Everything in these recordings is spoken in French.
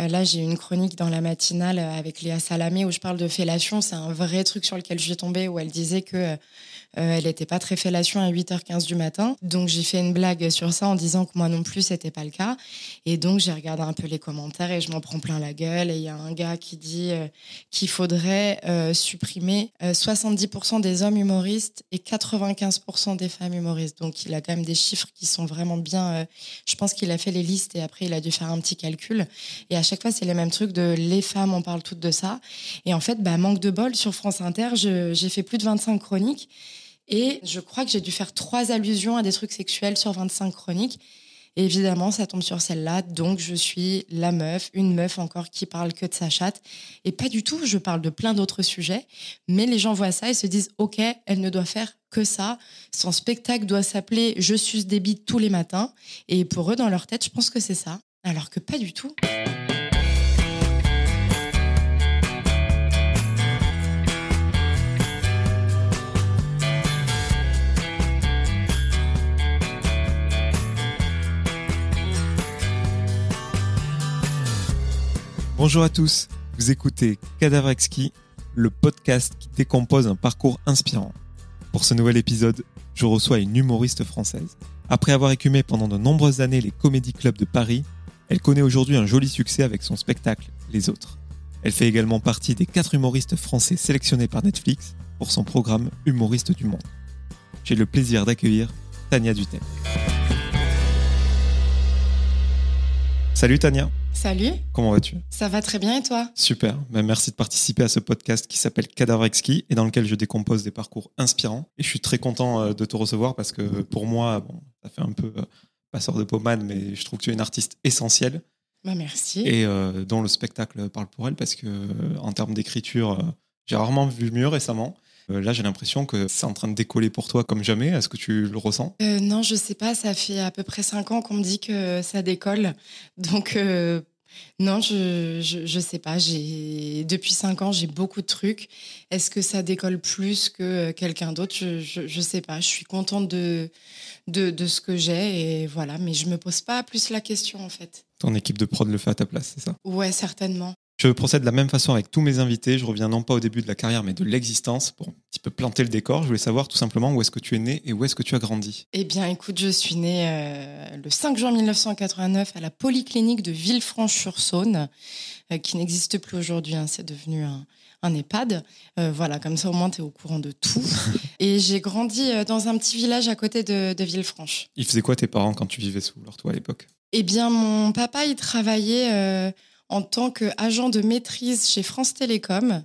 Euh, là, j'ai une chronique dans la matinale avec Léa Salamé où je parle de fellation. C'est un vrai truc sur lequel je suis tombée où elle disait que euh, elle n'était pas très fellation à 8h15 du matin. Donc j'ai fait une blague sur ça en disant que moi non plus, c'était pas le cas. Et donc j'ai regardé un peu les commentaires et je m'en prends plein la gueule. Et il y a un gars qui dit euh, qu'il faudrait euh, supprimer 70% des hommes humoristes et 95% des femmes humoristes. Donc il a quand même des chiffres qui sont vraiment bien. je pense qu'il a fait les listes et après il a dû faire un petit calcul. Et à chaque fois, c'est les mêmes trucs de les femmes, on parle toutes de ça. Et en fait, bah, manque de bol sur France Inter, j'ai fait plus de 25 chroniques. Et je crois que j'ai dû faire trois allusions à des trucs sexuels sur 25 chroniques. Et évidemment, ça tombe sur celle-là. Donc, je suis la meuf, une meuf encore qui parle que de sa chatte. Et pas du tout, je parle de plein d'autres sujets. Mais les gens voient ça et se disent, OK, elle ne doit faire que ça. Son spectacle doit s'appeler Je suce des bites tous les matins. Et pour eux, dans leur tête, je pense que c'est ça. Alors que pas du tout. Bonjour à tous, vous écoutez Cadavrexki, le podcast qui décompose un parcours inspirant. Pour ce nouvel épisode, je reçois une humoriste française. Après avoir écumé pendant de nombreuses années les comédie clubs de Paris, elle connaît aujourd'hui un joli succès avec son spectacle Les Autres. Elle fait également partie des quatre humoristes français sélectionnés par Netflix pour son programme Humoriste du Monde. J'ai le plaisir d'accueillir Tania Dutel. Salut Tania. Salut. Comment vas-tu? Ça va très bien et toi? Super. Ben, merci de participer à ce podcast qui s'appelle Cadavre Exquis et dans lequel je décompose des parcours inspirants. Et je suis très content euh, de te recevoir parce que pour moi, bon, ça fait un peu euh, passeur de pommade, mais je trouve que tu es une artiste essentielle. Bah, merci. Et euh, dont le spectacle parle pour elle parce que en termes d'écriture, j'ai rarement vu mieux récemment. Là, j'ai l'impression que c'est en train de décoller pour toi comme jamais. Est-ce que tu le ressens? Non, je sais pas. Ça fait à peu près cinq ans qu'on me dit que ça décolle. Donc, non, je, je, sais pas. J'ai depuis cinq ans, j'ai beaucoup de trucs. Est-ce que ça décolle plus que euh, quelqu'un d'autre? Je, je, sais pas. Je suis contente de, de, de ce que j'ai et voilà. Mais je me pose pas plus la question en fait. Ton équipe de prod le fait à ta place, c'est ça? Ouais, certainement. Je procède de la même façon avec tous mes invités. Je reviens non pas au début de la carrière, mais de l'existence pour un petit peu planter le décor. Je voulais savoir tout simplement où est-ce que tu es né et où est-ce que tu as grandi. Eh bien, écoute, je suis née euh, le 5 juin 1989 à la polyclinique de Villefranche-sur-Saône, euh, qui n'existe plus aujourd'hui. Hein. C'est devenu un, EHPAD. Euh, voilà, comme ça au moins tu es au courant de tout. et j'ai grandi dans un petit village à côté de, de Villefranche. Ils faisaient quoi tes parents quand tu vivais sous leur toit à l'époque? Eh bien, mon papa, il travaillait en tant qu'agent de maîtrise chez France Télécom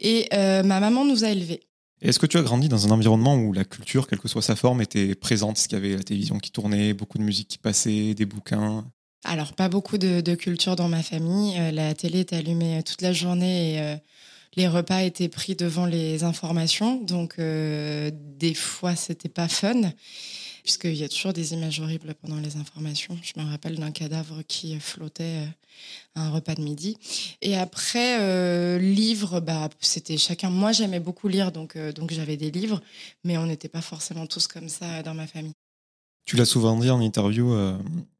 et euh, ma maman nous a élevés. Est-ce que tu as grandi dans un environnement où la culture, quelle que soit sa forme, était présente Est-ce qu'il y avait la télévision qui tournait, beaucoup de musique qui passait, des bouquins? Alors, pas beaucoup de, culture dans ma famille. Euh, la télé était allumée euh, toute la journée et les repas étaient pris devant les informations. Donc, des fois, c'était pas fun puisqu'il y a toujours des images horribles pendant les informations. Je me rappelle d'un cadavre qui flottait à un repas de midi. Et après, euh, livres, bah, c'était chacun. Moi, j'aimais beaucoup lire, donc, euh, donc j'avais des livres, mais on n'était pas forcément tous comme ça dans ma famille. Tu l'as souvent dit en interview, euh,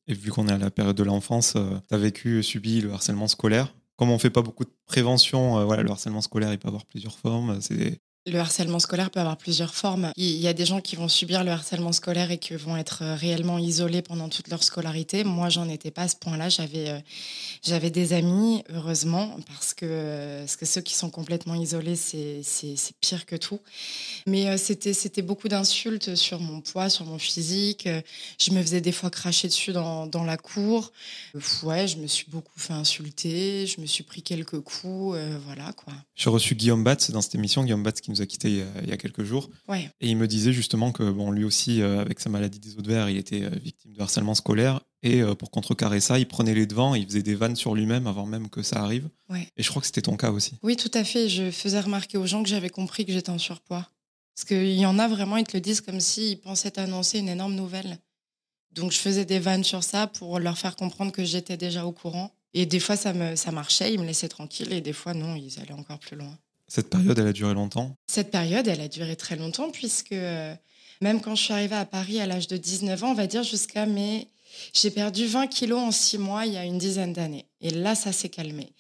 et vu qu'on est à la période de l'enfance, tu as vécu, subi le harcèlement scolaire. Comme on fait pas beaucoup de prévention, voilà, le harcèlement scolaire, il peut avoir plusieurs formes. C'est le harcèlement scolaire peut avoir plusieurs formes. Il y a des gens qui vont subir le harcèlement scolaire et qui vont être euh, réellement isolés pendant toute leur scolarité. Moi, j'en étais pas à ce point-là. J'avais, euh, j'avais des amis, heureusement, parce que, parce que ceux qui sont complètement isolés, c'est, c'est, pire que tout. Mais euh, c'était, c'était beaucoup d'insultes sur mon poids, sur mon physique. Je me faisais des fois cracher dessus dans, dans la cour. Ouais, je me suis beaucoup fait insulter. Je me suis pris quelques coups. voilà, quoi. J'ai reçu Guillaume Batz dans cette émission. Guillaume Batz qui nous a quittés il y a, quelques jours. Ouais. Et il me disait justement que bon, lui aussi, euh, avec sa maladie des os de verre, il était euh, victime de harcèlement scolaire. Et euh, pour contrecarrer ça, il prenait les devants, il faisait des vannes sur lui-même avant même que ça arrive. Ouais. Et je crois que c'était ton cas aussi. Oui, tout à fait. Je faisais remarquer aux gens que j'avais compris que j'étais en surpoids. Parce qu'il y en a vraiment, ils te le disent comme s'ils pensaient annoncer une énorme nouvelle. Donc je faisais des vannes sur ça pour leur faire comprendre que j'étais déjà au courant. Et des fois, ça, me, ça marchait, ils me laissaient tranquille. Et des fois, non, ils allaient encore plus loin. Cette période, elle a duré longtemps? Cette période, elle a duré très longtemps, puisque euh, même quand je suis arrivée à Paris à l'âge de 19 ans, on va dire jusqu'à mes J'ai perdu 20 kilos en six mois il y a une dizaine d'années. Et là, ça s'est calmé.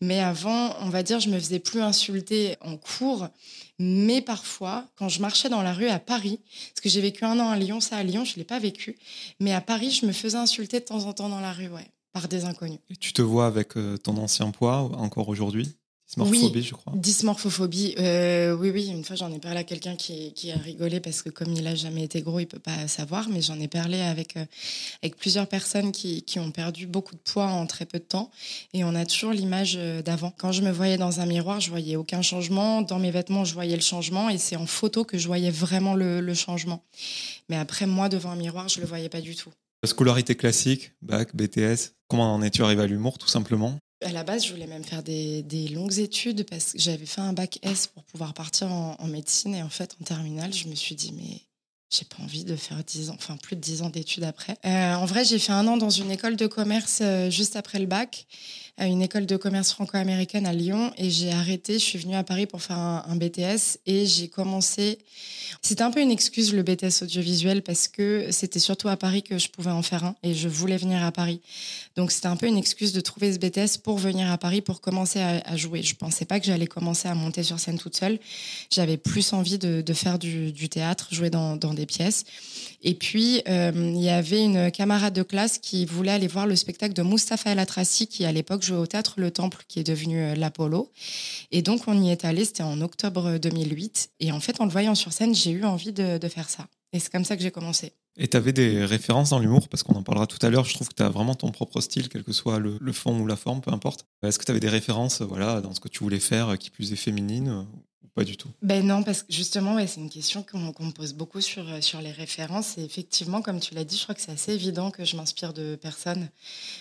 Mais avant, on va dire, je me faisais plus insulter en cours. Mais parfois, quand je marchais dans la rue à Paris, parce que j'ai vécu un an à Lyon, ça à Lyon, je ne l'ai pas vécu. Mais à Paris, je me faisais insulter de temps en temps dans la rue, ouais, par des inconnus. Et tu te vois avec euh, ton ancien poids encore aujourd'hui? Dysmorphophobie, oui, je crois. Dysmorphophobie, euh, oui, oui. Une fois, j'en ai parlé à quelqu'un qui, qui, a rigolé parce que comme il a jamais été gros, il peut pas savoir. Mais j'en ai parlé avec euh, avec plusieurs personnes qui, qui, ont perdu beaucoup de poids en très peu de temps, et on a toujours l'image euh, d'avant. Quand je me voyais dans un miroir, je voyais aucun changement. Dans mes vêtements, je voyais le changement, et c'est en photo que je voyais vraiment le, le, changement. Mais après, moi, devant un miroir, je le voyais pas du tout. Scolarité classique, bac, BTS. Comment en es-tu arrivé à l'humour, tout simplement? À la base, je voulais même faire des, des, longues études parce que j'avais fait un bac S pour pouvoir partir en, médecine. Et en fait, en terminale, je me suis dit, mais j'ai pas envie de faire 10 ans, enfin plus de 10 ans d'études après. Euh, en vrai, j'ai fait un an dans une école de commerce euh, juste après le bac, à une école de commerce franco-américaine à Lyon, et j'ai arrêté. Je suis venue à Paris pour faire un, BTS et j'ai commencé. C'était un peu une excuse le BTS audiovisuel parce que c'était surtout à Paris que je pouvais en faire un et je voulais venir à Paris. Donc c'était un peu une excuse de trouver ce BTS pour venir à Paris pour commencer à, jouer. Je pensais pas que j'allais commencer à monter sur scène toute seule. J'avais plus envie de, faire du, théâtre, jouer dans, dans des pièces. Et puis, euh, il y avait une camarade de classe qui voulait aller voir le spectacle de Mustapha El Atrassi, qui à l'époque au théâtre Le Temple, qui est devenu euh, l'Apollo. Et donc, on y est allé, c'était en octobre 2008. Et en fait, en le voyant sur scène, j'ai eu envie de, faire ça. Et c'est comme ça que j'ai commencé. Et tu avais des références dans l'humour, parce qu'on en parlera tout à l'heure. Je trouve que tu as vraiment ton propre style, quel que soit le, fond ou la forme, peu importe. Est-ce que tu avais des références voilà, dans ce que tu voulais faire, qui plus est féminine ou pas du tout? Ben non, parce que justement, ouais, c'est une question qu'on qu me pose beaucoup sur, sur les références. Et effectivement, comme tu l'as dit, je crois que c'est assez évident que je m'inspire de personnes,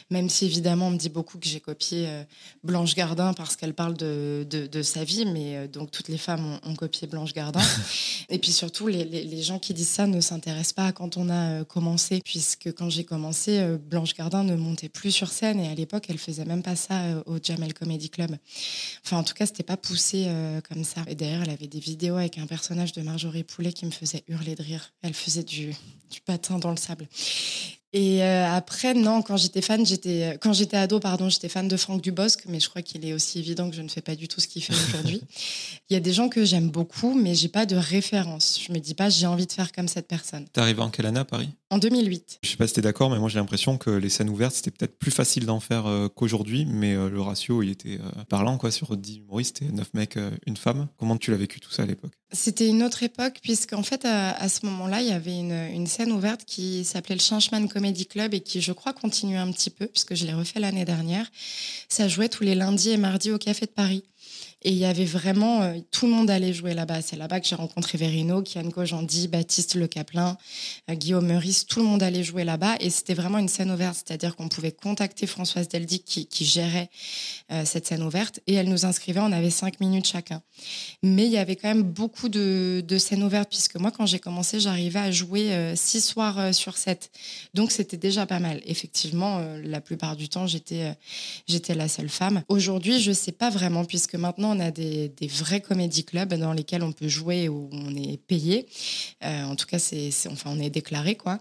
même si évidemment on me dit beaucoup que j'ai copié euh, Blanche Gardin parce qu'elle parle de, de, de, sa vie, mais euh, donc toutes les femmes ont, ont copié Blanche Gardin. et puis surtout, les, les, les, gens qui disent ça ne s'intéressent pas à quand on a euh, commencé, puisque quand j'ai commencé, euh, Blanche Gardin ne montait plus sur scène et à l'époque, elle faisait même pas ça euh, au Jamel Comedy Club. Enfin, en tout cas, c'était pas poussé euh, comme ça. Et d'ailleurs, elle avait des vidéos avec un personnage de Marjorie Poulet qui me faisait hurler de rire. Elle faisait du, du patin dans le sable. Et euh, après, non, quand j'étais fan, j'étais quand j'étais ado, pardon, j'étais fan de Franck Dubosc, mais je crois qu'il est aussi évident que je ne fais pas du tout ce qu'il fait aujourd'hui. Il y a des gens que j'aime beaucoup, mais j'ai pas de référence. Je me dis pas j'ai envie de faire comme cette personne. T'es arrivé en quelle année à Paris? En 2008. Je sais pas si t'es d'accord, mais moi j'ai l'impression que les scènes ouvertes c'était peut-être plus facile d'en faire euh, qu'aujourd'hui, mais euh, le ratio il était euh, parlant quoi sur 10 humoristes, c'était 9 mecs, une femme. Comment tu l'as vécu tout ça à l'époque? C'était une autre époque, puisqu'en fait à, à ce moment-là il y avait une, une scène ouverte qui s'appelait le Changeman Comedy Club et qui, je crois, continue un petit peu, puisque je l'ai refait l'année dernière. Ça jouait tous les lundis et mardis au Café de Paris. Et il y avait vraiment, euh, tout le monde allait jouer là-bas. C'est là-bas que j'ai rencontré Verino, Kian Kojandi, Baptiste Le Caplin, euh, Guillaume Meurice. Tout le monde allait jouer là-bas. Et c'était vraiment une scène ouverte. C'est-à-dire qu'on pouvait contacter Françoise Deldic qui, gérait euh, cette scène ouverte. Et elle nous inscrivait. On avait cinq minutes chacun. Mais il y avait quand même beaucoup de, de scènes ouvertes, puisque moi, quand j'ai commencé, j'arrivais à jouer six soirs sur sept. Donc c'était déjà pas mal. Effectivement, la plupart du temps, j'étais j'étais la seule femme. Aujourd'hui, je sais pas vraiment, puisque maintenant, on a des, vrais comédie clubs dans lesquels on peut jouer où on est payé. Euh, en tout cas, c'est enfin on est déclaré quoi.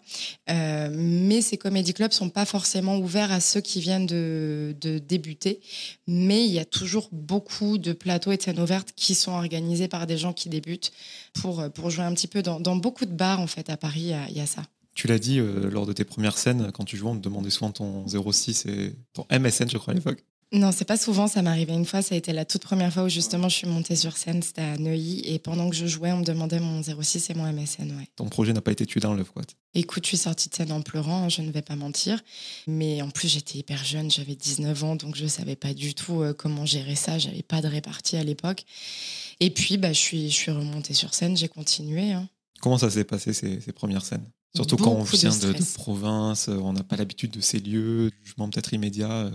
Euh, mais ces comédie clubs sont pas forcément ouverts à ceux qui viennent de, débuter. Mais il y a toujours beaucoup de plateaux et de scènes ouvertes qui sont organisés par des gens qui débutent pour pour jouer un petit peu dans, beaucoup de bars en fait à Paris. Il y a, il y a ça. Tu l'as dit euh, lors de tes premières scènes, quand tu jouais, on te demandait souvent ton 06 et ton MSN, je crois, à l'époque. Non, c'est pas souvent, ça m'est arrivé une fois. Ça a été la toute première fois où justement je suis montée sur scène, c'était à Neuilly. Et pendant que je jouais, on me demandait mon 06 et mon MSN. Ouais. Ton projet n'a pas été tué dans l'œuf, quoi. Écoute, je suis sortie de scène en pleurant, hein, je ne vais pas mentir. Mais en plus, j'étais hyper jeune, j'avais 19 ans, donc je savais pas du tout euh, comment gérer ça. J'avais pas de répartie à l'époque. Et puis, bah, je, suis, je suis remontée sur scène, j'ai continué. Hein. Comment ça s'est passé ces, ces premières scènes? Surtout Beaucoup quand on vient de de, de stress. province, euh, on n'a pas l'habitude de ces lieux, jugement peut-être immédiat.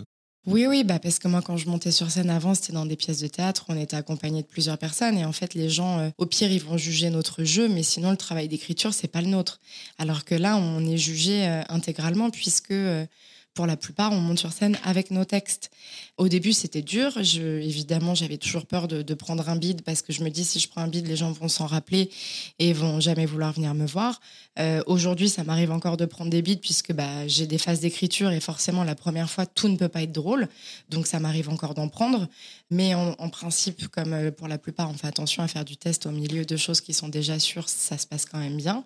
Oui, oui, bah parce que moi, quand je montais sur scène avant, c'était dans des pièces de théâtre, on était accompagné de plusieurs personnes, et en fait, les gens, euh, au pire, ils vont juger notre jeu, mais sinon, le travail d'écriture, c'est pas le nôtre. Alors que là, on est jugé euh, intégralement, puisque euh, pour la plupart, on monte sur scène avec nos textes. Au début, c'était dur. Évidemment, j'avais toujours peur de, prendre un bide parce que je me dis si je prends un bide, les gens vont s'en rappeler et vont jamais vouloir venir me voir. Euh, aujourd'hui, ça m'arrive encore de prendre des bides puisque bah, j'ai des phases d'écriture et forcément, la première fois, tout ne peut pas être drôle. Donc, ça m'arrive encore d'en prendre. Mais en, principe, comme euh, pour la plupart, on fait attention à faire du test au milieu de choses qui sont déjà sûres, ça se passe quand même bien.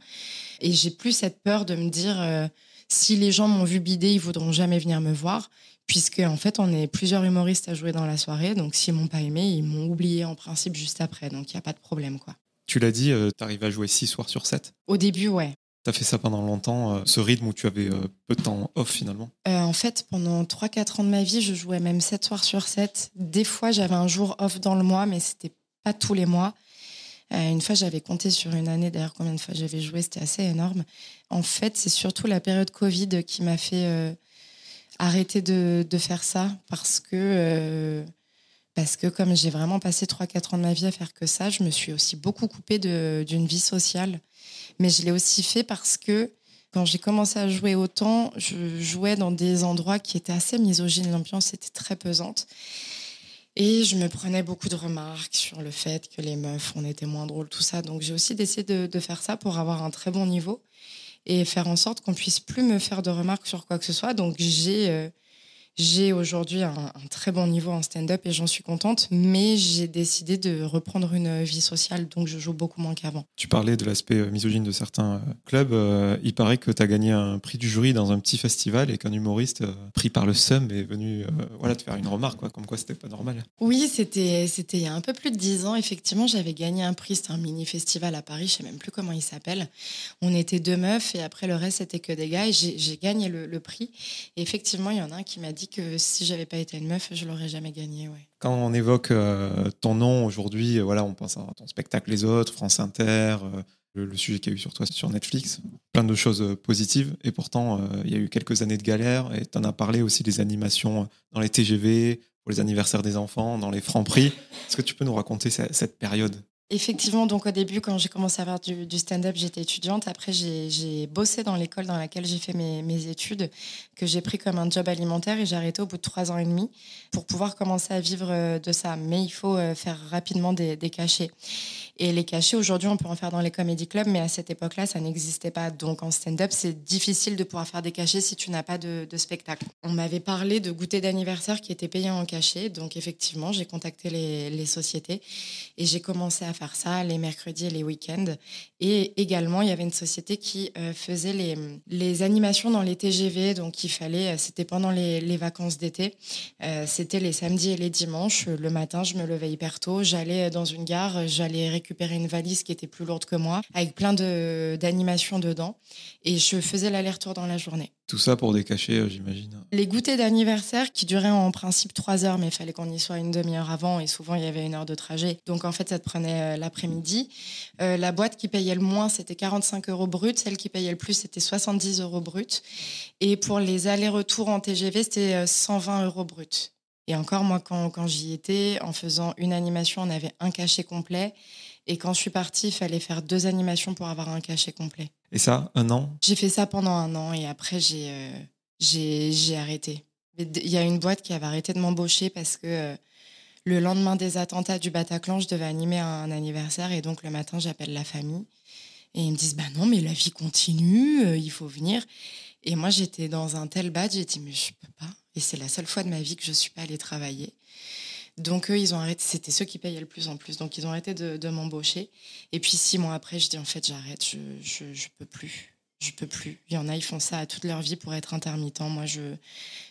Et j'ai plus cette peur de me dire. Euh, si les gens m'ont vu bider, ils voudront jamais venir me voir, puisque en fait, on est plusieurs humoristes à jouer dans la soirée. Donc, s'ils m'ont pas aimé, ils m'ont oublié en principe juste après. Donc, il n'y a pas de problème, quoi. Tu l'as dit, euh, tu arrives à jouer six soirs sur 7 Au début, ouais. Tu as fait ça pendant longtemps, euh, ce rythme où tu avais euh, peu de temps off finalement? En fait, pendant 3-4 ans de ma vie, je jouais même 7 soirs sur 7. Des fois, j'avais un jour off dans le mois, mais c'était pas tous les mois. Euh, une fois, j'avais compté sur une année, d'ailleurs, combien de fois j'avais joué, c'était assez énorme. En fait, c'est surtout la période Covid qui m'a fait euh, arrêter de, faire ça parce que, euh, parce que comme j'ai vraiment passé 3-4 ans de ma vie à faire que ça, je me suis aussi beaucoup coupée d'une vie sociale. Mais je l'ai aussi fait parce que quand j'ai commencé à jouer autant, je jouais dans des endroits qui étaient assez misogynes. L'ambiance était très pesante. Et je me prenais beaucoup de remarques sur le fait que les meufs, on était moins drôles, tout ça. Donc j'ai aussi décidé de, faire ça pour avoir un très bon niveau et faire en sorte qu'on puisse plus me faire de remarques sur quoi que ce soit. Donc j'ai euh, j'ai aujourd'hui un, très bon niveau en stand-up et j'en suis contente, mais j'ai décidé de reprendre une vie sociale, donc je joue beaucoup moins qu'avant. Tu parlais de l'aspect euh, misogyne de certains euh, clubs. Euh, il paraît que tu as gagné un prix du jury dans un petit festival et qu'un humoriste pris par le SUM est venu voilà, te faire une remarque, quoi, comme quoi c'était pas normal. Oui, c'était il y a un peu plus de dix ans. Effectivement, j'avais gagné un prix, c'était un mini-festival à Paris, je sais même plus comment il s'appelle. On était deux meufs et après le reste, c'était que des gars et j'ai gagné le, le prix. Et effectivement, il y en a un qui m'a dit que si j'avais pas été une meuf, je l'aurais jamais gagné. Ouais. Quand on évoque euh, ton nom aujourd'hui, euh, voilà, on pense à ton spectacle Les Autres, France Inter, euh, le, sujet qu'il y a eu sur toi sur Netflix, plein de choses positives. Et pourtant, il y a eu quelques années de galère. Et tu en as parlé aussi des animations dans les TGV, pour les anniversaires des enfants, dans les francs prix. Est-ce que tu peux nous raconter cette période? Effectivement, donc au début, quand j'ai commencé à faire du, stand-up, j'étais étudiante. Après, j'ai bossé dans l'école dans laquelle j'ai fait mes, études, que j'ai pris comme un job alimentaire et j'ai arrêté au bout de trois ans et demi pour pouvoir commencer à vivre euh, de ça. Mais il faut euh, faire rapidement des, des cachets. Et les cachets, aujourd'hui, on peut en faire dans les comédie clubs, mais à cette époque-là, ça n'existait pas. Donc en stand-up, c'est difficile de pouvoir faire des cachets si tu n'as pas de, spectacle. On m'avait parlé de goûter d'anniversaire qui était payé en cachet. Donc effectivement, j'ai contacté les, sociétés et j'ai commencé à faire ça les mercredis et les week-ends. Et également, il y avait une société qui euh, faisait les, les animations dans les TGV. Donc il fallait, euh, c'était pendant les, vacances d'été. Euh, c'était les samedis et les dimanches. Le matin, je me levais hyper tôt. J'allais dans une gare, j'allais récupérer récupérer une valise qui était plus lourde que moi, avec plein d'animations dedans. Et je faisais l'aller-retour dans la journée. Tout ça pour des cachets, euh, j'imagine. Les goûters d'anniversaire qui duraient en principe trois heures, mais il fallait qu'on y soit une demi-heure avant et souvent il y avait une heure de trajet. Donc en fait, ça te prenait euh, l'après-midi. Euh, la boîte qui payait le moins, c'était 45 euros brut. Celle qui payait le plus, c'était 70 euros brut. Et pour les allers-retours en TGV, c'était 120 euros brut. Et encore, moi, quand, quand j'y étais, en faisant une animation, on avait un cachet complet. Et quand je suis partie, il fallait faire deux animations pour avoir un cachet complet. Et ça, un an? J'ai fait ça pendant un an et après, j'ai euh, j'ai arrêté. Il y a une boîte qui avait arrêté de m'embaucher parce que euh, le lendemain des attentats du Bataclan, je devais animer un, anniversaire et donc le matin, j'appelle la famille et ils me disent Bah non, mais la vie continue, euh, il faut venir. Et moi, j'étais dans un tel bad, j'ai dit Mais je peux pas. Et c'est la seule fois de ma vie que je suis pas allée travailler. Donc eux, ils ont arrêté. C'était ceux qui payaient le plus en plus. Donc ils ont arrêté de, m'embaucher. Et puis six mois après, je dis en fait, j'arrête. Je, je, peux plus. Je peux plus. Il y en a, ils font ça toute leur vie pour être intermittent. Moi, je,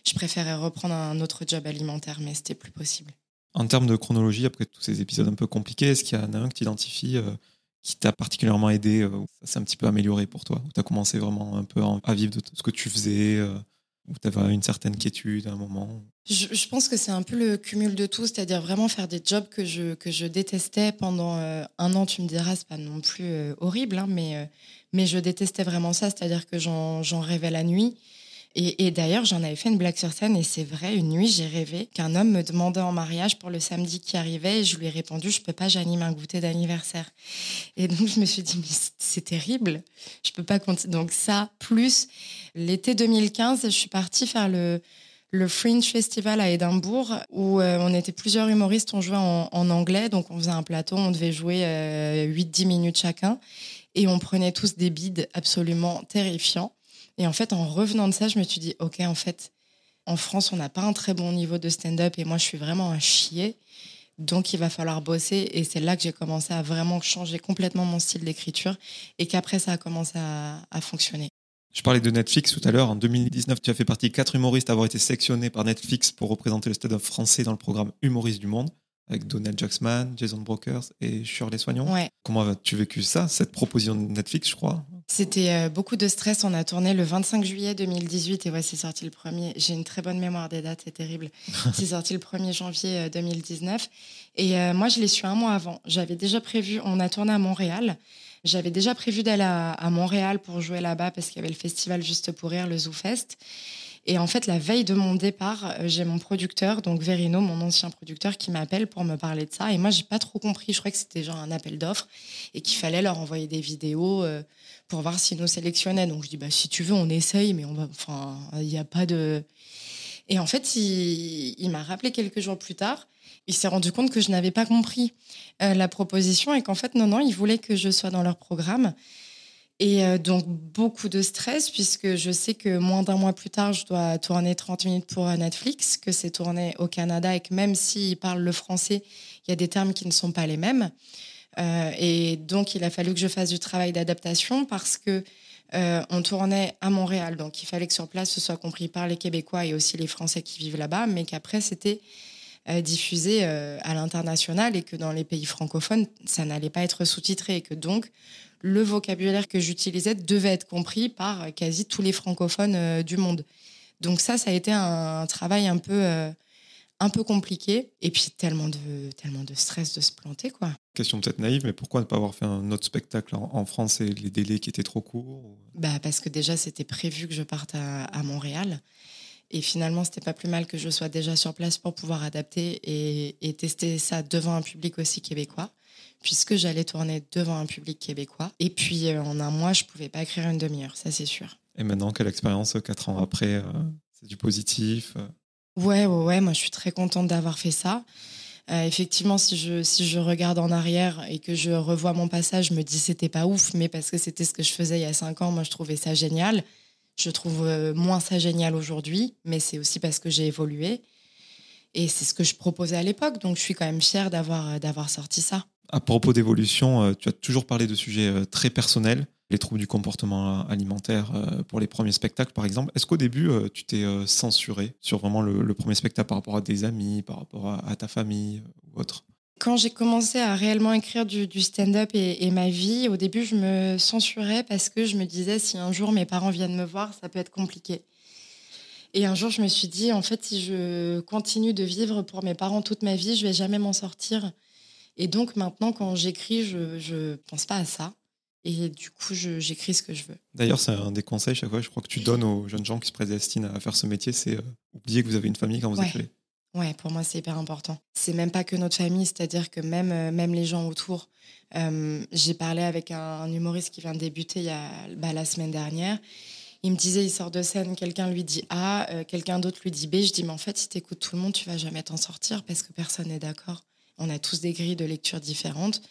je préférais reprendre un autre job alimentaire, mais c'était plus possible. En termes de chronologie, après tous ces épisodes un peu compliqués, est-ce qu'il y en a un que tu identifies euh, qui t'a particulièrement aidé, euh, ça s'est un petit peu amélioré pour toi, où tu as commencé vraiment un peu à vivre de ce que tu faisais euh, ou tu une certaine quiétude à un moment je, pense que c'est un peu le cumul de tout, c'est-à-dire vraiment faire des jobs que je, que je détestais pendant euh, un an. Tu me diras, c'est pas non plus euh, horrible, hein, mais, euh, mais je détestais vraiment ça, c'est-à-dire que j'en rêvais la nuit. Et, d'ailleurs, j'en avais fait une blague sur scène et c'est vrai, une nuit, j'ai rêvé qu'un homme me demandait en mariage pour le samedi qui arrivait et je lui ai répondu, je peux pas, j'anime un goûter d'anniversaire. Et donc, je me suis dit, mais c'est terrible, je peux pas continuer. Donc ça, plus l'été 2015, je suis partie faire le, Fringe Festival à Édimbourg, où euh, on était plusieurs humoristes, on jouait en, anglais, donc on faisait un plateau, on devait jouer 8-10 euh, minutes chacun, et on prenait tous des bides absolument terrifiants. Et en fait, en revenant de ça, je me suis dit, OK, en fait, en France, on n'a pas un très bon niveau de stand-up et moi, je suis vraiment un chier. Donc, il va falloir bosser. Et c'est là que j'ai commencé à vraiment changer complètement mon style d'écriture et qu'après, ça a commencé à, fonctionner. Je parlais de Netflix tout à l'heure. En 2019, tu as fait partie de quatre humoristes à avoir été sélectionnés par Netflix pour représenter le stand-up français dans le programme Humoriste du Monde avec Donald Jacksman, Jason Brokers et Shirley Soignon. Ouais. Comment as-tu vécu ça, cette proposition de Netflix, je crois? C'était euh, beaucoup de stress. On a tourné le 25 juillet 2018 et ouais, c'est sorti le premier. J'ai une très bonne mémoire des dates, c'est terrible. c'est sorti le 1er janvier 2019. Euh, et euh, moi, je l'ai su un mois avant. J'avais déjà prévu, on a tourné à Montréal. J'avais déjà prévu d'aller à, à, Montréal pour jouer là-bas parce qu'il y avait le festival Juste pour Rire, le Zoo Fest. Et en fait, la veille de mon départ, j'ai mon producteur, donc Verino, mon ancien producteur, qui m'appelle pour me parler de ça. Et moi, j'ai pas trop compris. Je crois que c'était genre un appel d'offres et qu'il fallait leur envoyer des vidéos euh, pour voir s'ils nous sélectionnaient. Donc je dis, bah, si tu veux, on essaye, mais on va. Enfin, il n'y a pas de. Et en fait, il, m'a rappelé quelques jours plus tard. Il s'est rendu compte que je n'avais pas compris euh, la proposition et qu'en fait, non, non, il voulait que je sois dans leur programme. Et euh, donc, beaucoup de stress, puisque je sais que moins d'un mois plus tard, je dois tourner 30 minutes pour Netflix, que c'est tourné au Canada et que même s'ils parlent le français, il y a des termes qui ne sont pas les mêmes. Euh, et donc, il a fallu que je fasse du travail d'adaptation parce que euh, on tournait à Montréal. Donc, il fallait que sur place, ce soit compris par les Québécois et aussi les Français qui vivent là-bas, mais qu'après, c'était diffusé à l'international et que dans les pays francophones, ça n'allait pas être sous-titré et que donc, le vocabulaire que j'utilisais devait être compris par quasi tous les francophones euh, du monde. Donc ça, ça a été un, travail un peu, euh, un peu compliqué. Et puis tellement de, tellement de stress de se planter, quoi. Question peut-être naïve, mais pourquoi ne pas avoir fait un autre spectacle en, France et les délais qui étaient trop courts bah Parce que déjà, c'était prévu que je parte à, Montréal. Et finalement, c'était pas plus mal que je sois déjà sur place pour pouvoir adapter et, et tester ça devant un public aussi québécois puisque j'allais tourner devant un public québécois. Et puis, euh, en un mois, je pouvais pas écrire une demi-heure, ça c'est sûr. Et maintenant, quelle expérience, euh, quatre ans après euh, C'est du positif Ouais, ouais, ouais, moi je suis très contente d'avoir fait ça. effectivement, si je, si je regarde en arrière et que je revois mon passage, je me dis c'était pas ouf, mais parce que c'était ce que je faisais il y a cinq ans, moi je trouvais ça génial. Je trouve moins ça génial aujourd'hui, mais c'est aussi parce que j'ai évolué. Et c'est ce que je proposais à l'époque, donc je suis quand même fière d'avoir, d'avoir sorti ça. À propos d'évolution, euh, tu as toujours parlé de sujets euh, très personnels, les troubles du comportement alimentaire euh, pour les premiers spectacles, par exemple. Est-ce qu'au début, tu t'es censuré sur vraiment le, premier spectacle par rapport à des amis, par rapport à, ta famille ou autre? Quand j'ai commencé à réellement écrire du, stand-up et, ma vie, au début, je me censurais parce que je me disais si un jour mes parents viennent me voir, ça peut être compliqué. Et un jour, je me suis dit, en fait, si je continue de vivre pour mes parents toute ma vie, je vais jamais m'en sortir. Et donc maintenant, quand j'écris, je ne pense pas à ça. Et du coup, j'écris ce que je veux. D'ailleurs, c'est un des conseils chaque fois, je crois que tu donnes aux jeunes gens qui se prédestinent à faire ce métier, c'est euh, oublier que vous avez une famille quand vous écrivez. Ouais, pour moi, c'est hyper important. C'est même pas que notre famille, c'est-à-dire que même, euh, même les gens autour. Euh, j'ai parlé avec un, humoriste qui vient de débuter il y a, bah, la semaine dernière. Il me disait, il sort de scène, quelqu'un lui dit A, quelqu'un d'autre lui dit B. Je dis, mais en fait, si tu écoutes tout le monde, tu vas jamais t'en sortir parce que personne n'est d'accord. On a tous des grilles de lecture différentes.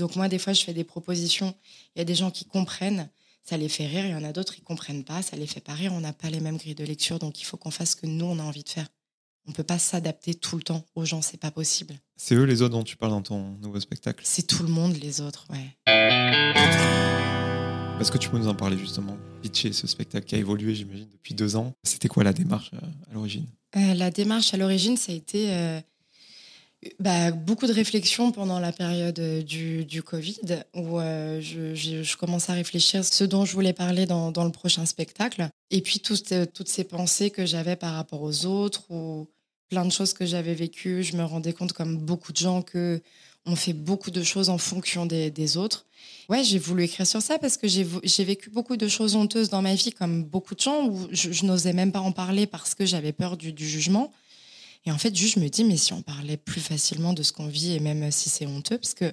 Donc moi, des fois, je fais des propositions. Il y a des gens qui comprennent, ça les fait rire. Il y en a d'autres qui comprennent pas, ça les fait pas rire. On n'a pas les mêmes grilles de lecture, donc il faut qu'on fasse ce que nous, on a envie de faire. On peut pas s'adapter tout le temps aux gens, c'est pas possible. C'est eux les autres dont tu parles dans ton nouveau spectacle? C'est tout le monde les autres, ouais. Est-ce que tu peux nous en parler justement? Pitcher ce spectacle qui a évolué, j'imagine, depuis deux ans. C'était quoi la démarche euh, à l'origine? Euh, La démarche à l'origine, ça a été euh, bah, beaucoup de réflexions pendant la période euh, du, Covid, où euh, je, je, commençais à réfléchir ce dont je voulais parler dans, le prochain spectacle. Et puis toutes, toutes ces pensées que j'avais par rapport aux autres, ou plein de choses que j'avais vécues. Je me rendais compte, comme beaucoup de gens, que on fait beaucoup de choses en fonction des, autres. Ouais, j'ai voulu écrire sur ça parce que j'ai vécu beaucoup de choses honteuses dans ma vie, comme beaucoup de gens, où je, n'osais même pas en parler parce que j'avais peur du, jugement. Et en fait, juste, je me dis, mais si on parlait plus facilement de ce qu'on vit, et même si c'est honteux, parce que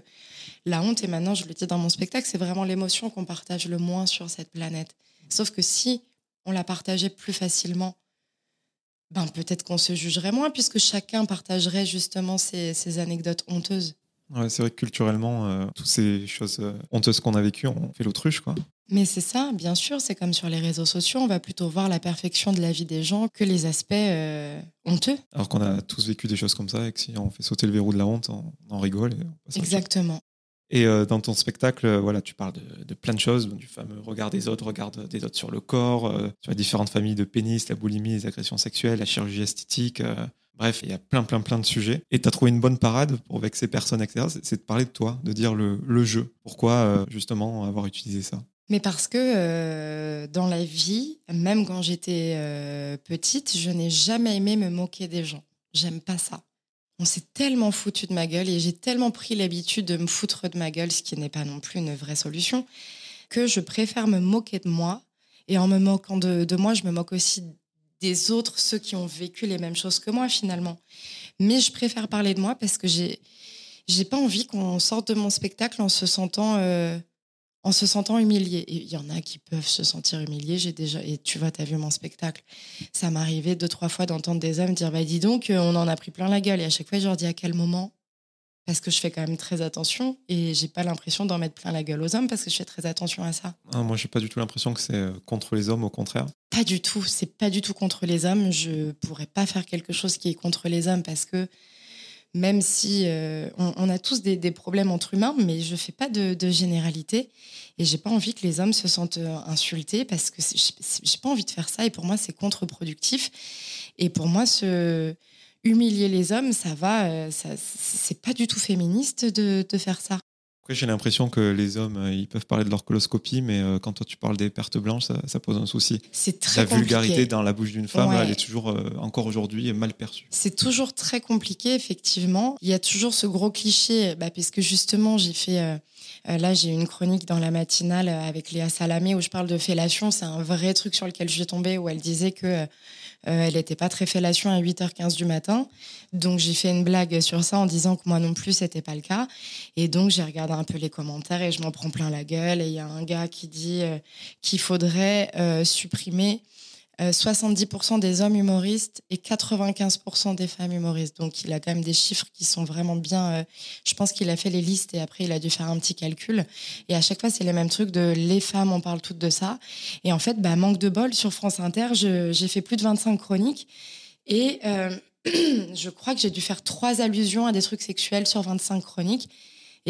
la honte, et maintenant je le dis dans mon spectacle, c'est vraiment l'émotion qu'on partage le moins sur cette planète. Sauf que si on la partageait plus facilement, ben peut-être qu'on se jugerait moins, puisque chacun partagerait justement ses anecdotes honteuses c'est vrai que culturellement, euh, toutes ces choses euh, honteuses qu'on a vécues, on fait l'autruche, quoi. Mais c'est ça, bien sûr, c'est comme sur les réseaux sociaux, on va plutôt voir la perfection de la vie des gens que les aspects euh, honteux. Alors qu'on a tous vécu des choses comme ça et que si on fait sauter le verrou de la honte, on en rigole. Exactement. Et dans ton spectacle, voilà, tu parles de, plein de choses, du fameux regard des autres, regard des autres sur le corps, sur les différentes familles de pénis, la boulimie, les agressions sexuelles, la chirurgie esthétique, Bref, il y a plein, plein, plein de sujets. Et tu as trouvé une bonne parade pour vexer personne, etc. C'est de parler de toi, de dire le, jeu. Pourquoi, euh, justement, avoir utilisé ça? Mais parce que euh, dans la vie, même quand j'étais euh, petite, je n'ai jamais aimé me moquer des gens. J'aime pas ça. On s'est tellement foutu de ma gueule et j'ai tellement pris l'habitude de me foutre de ma gueule, ce qui n'est pas non plus une vraie solution, que je préfère me moquer de moi. Et en me moquant de, moi, je me moque aussi des autres, ceux qui ont vécu les mêmes choses que moi finalement. Mais je préfère parler de moi parce que j'ai j'ai pas envie qu'on sorte de mon spectacle en se sentant euh, en se sentant humilié. Et il y en a qui peuvent se sentir humiliés. J'ai déjà et tu vois, tu as vu mon spectacle. Ça m'arrivait deux trois fois d'entendre des hommes dire bah dis donc, on en a pris plein la gueule. Et à chaque fois, je leur dis à quel moment? Parce que je fais quand même très attention et j'ai pas l'impression d'en mettre plein la gueule aux hommes parce que je fais très attention à ça. Ah, moi, j'ai pas du tout l'impression que c'est euh, contre les hommes, au contraire. Pas du tout, c'est pas du tout contre les hommes. Je pourrais pas faire quelque chose qui est contre les hommes parce que même si euh, on, a tous des, problèmes entre humains, mais je fais pas de, généralité et j'ai pas envie que les hommes se sentent euh, insultés parce que j'ai pas envie de faire ça et pour moi c'est contre-productif et pour moi ce humilier les hommes, ça va, euh, ça, c'est pas du tout féministe de, faire ça. Après, j'ai l'impression que les hommes, euh, ils peuvent parler de leur coloscopie, mais euh, quand toi tu parles des pertes blanches, ça, pose un souci. C'est très La vulgarité dans la bouche d'une femme, elle est toujours, encore aujourd'hui, mal perçue. C'est toujours très compliqué, effectivement. Il y a toujours ce gros cliché, bah, puisque justement, j'ai fait. là, j'ai une chronique dans la matinale avec Léa Salamé où je parle de fellation. C'est un vrai truc sur lequel je suis tombée, où elle disait que euh, elle n'était pas très fellation à 8h15 du matin. Donc j'ai fait une blague sur ça en disant que moi non plus, c'était pas le cas. Et donc j'ai regardé un peu les commentaires et je m'en prends plein la gueule. Et il y a un gars qui dit euh, qu'il faudrait euh, supprimer 70% euh, des hommes humoristes et 95% des femmes humoristes. Donc il a quand même des chiffres qui sont vraiment bien. Euh, je pense qu'il a fait les listes et après il a dû faire un petit calcul. Et à chaque fois c'est les mêmes trucs de les femmes, on parle toutes de ça. Et en fait, bah, manque de bol sur France Inter, j'ai fait plus de 25 chroniques et euh, je crois que j'ai dû faire trois allusions à des trucs sexuels sur 25 chroniques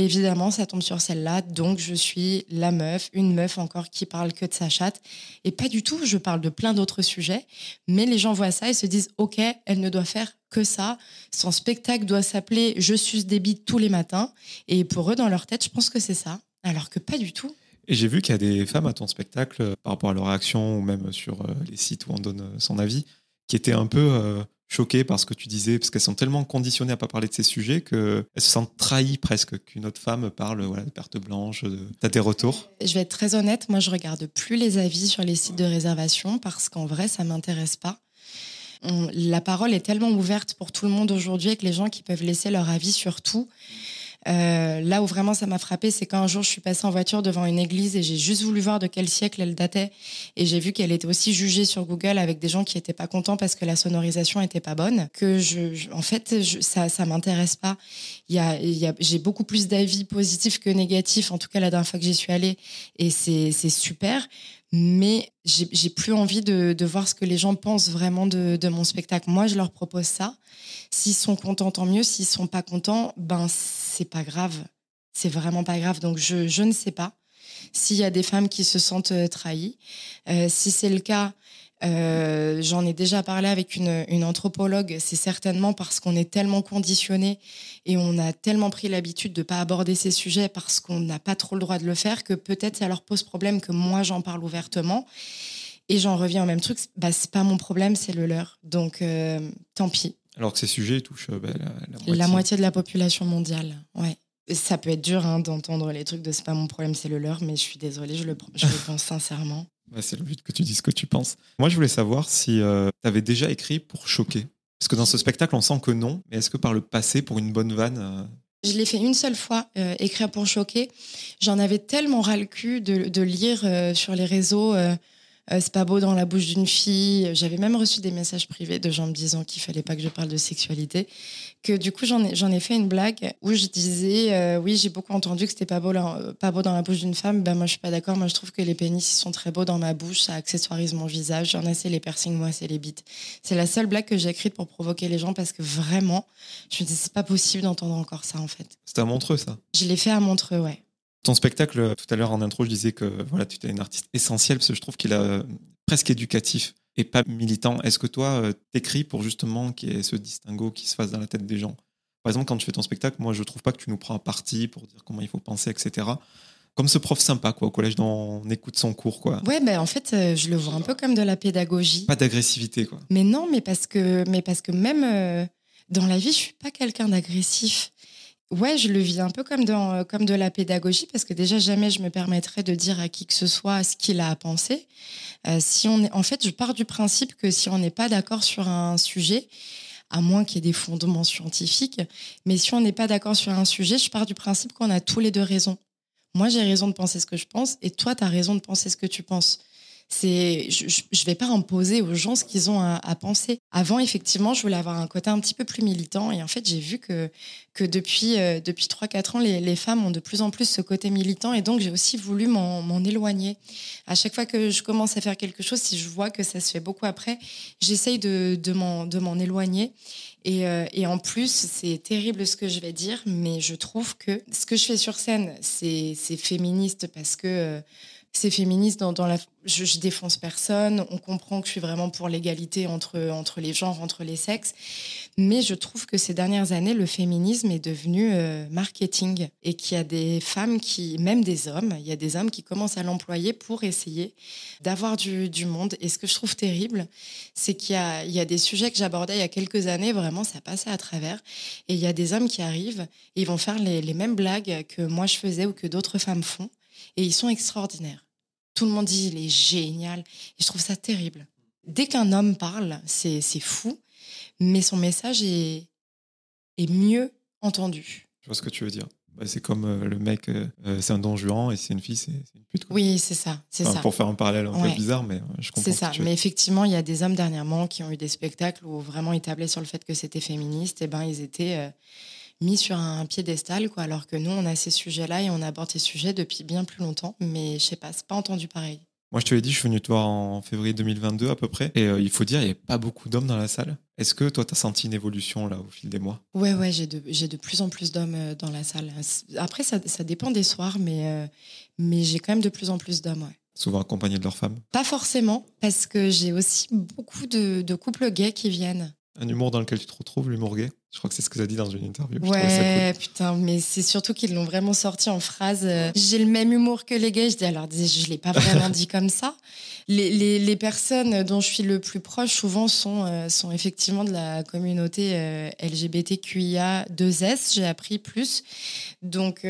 évidemment, ça tombe sur celle-là. Donc, je suis la meuf, une meuf encore qui parle que de sa chatte. Et pas du tout, je parle de plein d'autres sujets. Mais les gens voient ça et se disent, OK, elle ne doit faire que ça. Son spectacle doit s'appeler Je suce des tous les matins. Et pour eux, dans leur tête, je pense que c'est ça. Alors que pas du tout. Et j'ai vu qu'il y a des femmes à ton spectacle, euh, par rapport à leur réaction ou même sur euh, les sites où on donne euh, son avis, qui étaient un peu choquées par ce que tu disais, parce qu'elles sont tellement conditionnées à pas parler de ces sujets qu'elles se sentent trahies presque qu'une autre femme parle voilà, de perte blanche. De... T'as des retours? Je vais être très honnête, moi je regarde plus les avis sur les sites de réservation parce qu'en vrai ça m'intéresse pas. la parole est tellement ouverte pour tout le monde aujourd'hui avec les gens qui peuvent laisser leur avis sur tout. Euh, là où vraiment ça m'a frappé, c'est qu'un jour je suis passée en voiture devant une église et j'ai juste voulu voir de quel siècle elle datait. Et j'ai vu qu'elle était aussi jugée sur Google avec des gens qui étaient pas contents parce que la sonorisation était pas bonne. Que je, en fait, ça, ça m'intéresse pas. J'ai beaucoup plus d'avis positifs que négatifs. En tout cas, la dernière fois que j'y suis allée, et c'est, super mais j'ai plus envie de, de, voir ce que les gens pensent vraiment de, de, mon spectacle. Moi, je leur propose ça. S'ils sont contents, tant mieux. S'ils sont pas contents, ben c'est pas grave. C'est vraiment pas grave. Donc je, je ne sais pas s'il y a des femmes qui se sentent euh, trahies. Euh, si c'est le cas, euh, j'en ai déjà parlé avec une, une anthropologue. C'est certainement parce qu'on est tellement conditionné et on a tellement pris l'habitude de pas aborder ces sujets parce qu'on n'a pas trop le droit de le faire que peut-être ça leur pose problème que moi j'en parle ouvertement. Et j'en reviens au même truc. Bah c'est pas mon problème, c'est le leur. Donc tant pis. Alors que ces sujets touchent euh, bah, la, la moitié. La moitié de la population mondiale, ouais. Ça peut être dur hein, d'entendre les trucs de c'est pas mon problème, c'est le leur, mais je suis désolée, je le, je le pense sincèrement. C'est le but que tu dises ce que tu penses. Moi, je voulais savoir si tu avais déjà écrit pour choquer. Parce que dans ce spectacle, on sent que non. Mais est-ce que par le passé, pour une bonne vanne, euh, Je l'ai fait une seule fois, euh, écrire pour choquer. J'en avais tellement ras le cul de, de lire euh, sur les réseaux euh, c'est pas beau dans la bouche d'une fille. J'avais même reçu des messages privés de gens me disant qu'il fallait pas que je parle de sexualité. Que du coup, j'en ai, j'en ai fait une blague où je disais euh, Oui, j'ai beaucoup entendu que c'était pas beau, là- euh, pas beau dans la bouche d'une femme. Ben, moi, je suis pas d'accord. Moi, je trouve que les pénis, ils sont très beaux dans ma bouche. Ça accessoirise mon visage. J'en ai, c'est les piercings, moi, c'est les bites. C'est la seule blague que j'ai écrite pour provoquer les gens parce que vraiment, je me disais C'est pas possible d'entendre encore ça, en fait. c'était à Montreux, ça Je l'ai fait à Montreux, ouais. Ton spectacle, euh, tout à l'heure en intro, je disais que voilà, tu étais une artiste essentielle parce que je trouve qu'il est euh, presque éducatif et pas militant. Est-ce que toi, euh, t'écris pour justement qu'il y ait ce distinguo qui se fasse dans la tête des gens? Par exemple, quand tu fais ton spectacle, moi, je trouve pas que tu nous prends à partie pour dire comment il faut penser, etc. Comme ce prof sympa, quoi, au collège, dont on écoute son cours, quoi. Ouais, ben, en fait, euh, je le vois un peu comme de la pédagogie. Pas d'agressivité, quoi. Mais non, mais parce que, mais parce que même euh, dans la vie, je suis pas quelqu'un d'agressif. Ouais, je le vis un peu comme, dans, euh, comme de la pédagogie, parce que déjà, jamais je me permettrais de dire à qui que ce soit ce qu'il a à penser. Euh, si on est, en fait, je pars du principe que si on n'est pas d'accord sur un sujet, à moins qu'il y ait des fondements scientifiques, mais si on n'est pas d'accord sur un sujet, je pars du principe qu'on a tous les deux raison. Moi, j'ai raison de penser ce que je pense, et toi, tu as raison de penser ce que tu penses c'est je, je vais pas imposer aux gens ce qu'ils ont à, à penser. Avant, effectivement, je voulais avoir un côté un petit peu plus militant et en fait, j'ai vu que que depuis euh, depuis 3-4 ans, les, les femmes ont de plus en plus ce côté militant et donc j'ai aussi voulu m'en m'en éloigner. À chaque fois que je commence à faire quelque chose, si je vois que ça se fait beaucoup après, j'essaye de de m'en de m'en éloigner. Et, euh, et en plus, c'est terrible ce que je vais dire, mais je trouve que ce que je fais sur scène, c'est c'est féministe parce que euh, c'est féministe dans, la. Je, je défonce personne. On comprend que je suis vraiment pour l'égalité entre entre les genres, entre les sexes. Mais je trouve que ces dernières années, le féminisme est devenu euh, marketing et qu'il y a des femmes qui, même des hommes, il y a des hommes qui commencent à l'employer pour essayer d'avoir du, du monde. Et ce que je trouve terrible, c'est qu'il y y a des sujets que j'abordais il y a quelques années, vraiment, ça passait à travers. Et il y a des hommes qui arrivent et ils vont faire les, les mêmes blagues que moi je faisais ou que d'autres femmes font. Et ils sont extraordinaires. Tout le monde dit il est génial. Et je trouve ça terrible. Dès qu'un homme parle, c'est c'est fou, mais son message est, est mieux entendu. Je vois ce que tu veux dire. Bah, c'est comme euh, le mec, euh, euh, c'est un don juan et c'est une fille, c'est c'est une pute. quoi. Oui, c'est ça, c'est Enfin, ça. Pour faire un parallèle un Ouais. peu bizarre, mais euh, je comprends. C'est ce que ça. tu Mais effectivement, il y a des hommes dernièrement qui ont eu des spectacles où vraiment ils tablaient sur le fait que c'était féministe. Et ben, ils étaient euh, mis sur un piédestal, quoi. Alors que nous, on a ces sujets-là et on aborde ces sujets depuis bien plus longtemps. Mais je sais pas, c'est pas entendu pareil. Moi, je te l'ai dit, je suis venu te voir en février 2022 à peu près. Et euh, il faut dire, il n'y avait pas beaucoup d'hommes dans la salle. Est-ce que toi, tu as senti une évolution là au fil des mois? Ouais, ouais, j'ai de, j'ai de plus en plus d'hommes euh, dans la salle. Après, ça, ça dépend des soirs, mais, euh, mais j'ai quand même de plus en plus d'hommes, ouais. Souvent accompagnés de leurs femmes? Pas forcément, parce que j'ai aussi beaucoup de, de couples gays qui viennent. Un humour dans lequel tu te retrouves, l'humour gay. Je crois que c'est ce que tu as dit dans une interview. Ouais, putain, mais c'est surtout qu'ils l'ont vraiment sorti en phrase. euh, J'ai le même humour que les gays. Je dis alors, je l'ai pas vraiment dit comme ça. Les, les, les personnes dont je suis le plus proche, souvent, sont, euh, sont effectivement de la communauté euh, LGBTQIA2S. J'ai appris plus. Donc,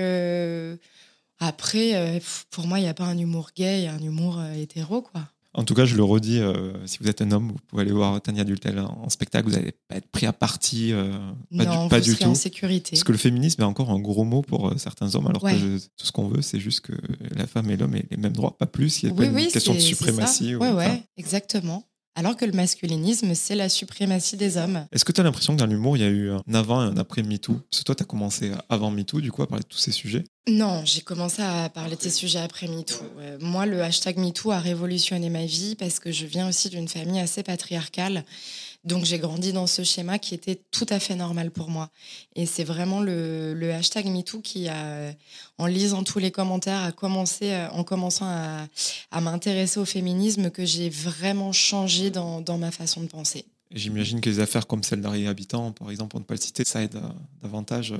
après, pour moi, il n'y a pas un humour gay, il y a un humour hétéro, quoi. En tout cas, je le redis, euh, si vous êtes un homme, vous pouvez aller voir Tania Dultel en, spectacle. Vous n'allez pas être pris à partie. euh, pas non, du, pas vous du serez tout. en sécurité. Parce que le féminisme est encore un gros mot pour euh, certains hommes, alors Ouais. que je- tout ce qu'on veut, c'est juste que la femme et l'homme aient les mêmes droits, pas plus. Il n'y a Oui, pas oui, une question de suprématie. ça. ou- Ouais, enfin, exactement. Alors que le masculinisme, c'est la suprématie des hommes. Est-ce que tu as l'impression que dans l'humour, il y a eu un avant et un après MeToo? Parce que toi, tu as commencé avant MeToo, du coup, à parler de tous ces sujets. Non, j'ai commencé à parler de ces sujets après MeToo. Euh, moi, le hashtag MeToo a révolutionné ma vie parce que je viens aussi d'une famille assez patriarcale. Donc, j'ai grandi dans ce schéma qui était tout à fait normal pour moi. Et c'est vraiment le, hashtag MeToo qui en lisant tous les commentaires, a commencé, euh, en commençant à, m'intéresser au féminisme, que j'ai vraiment changé dans, ma façon de penser. J'imagine que les affaires comme celle d'Harry Habitant, par exemple, pour ne pas le citer, ça aide euh, davantage euh,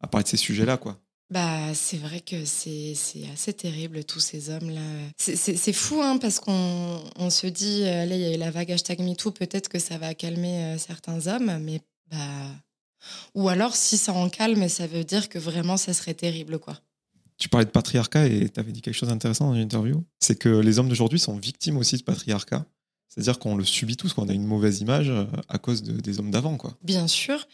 à parler de ces sujets-là, quoi. Bah, c'est vrai que c'est assez terrible, tous ces hommes-là. C'est fou, hein, parce qu'on on se dit, euh, là, il y a eu la vague hashtag MeToo, peut-être que ça va calmer euh, certains hommes, mais Bah. Ou alors, si ça en calme, ça veut dire que vraiment, ça serait terrible, quoi. Tu parlais de patriarcat et tu avais dit quelque chose d'intéressant dans une interview. C'est que les hommes d'aujourd'hui sont victimes aussi de patriarcat. C'est-à-dire qu'on le subit tous, qu'on a une mauvaise image euh, à cause des hommes d'avant. quoi. Bien sûr.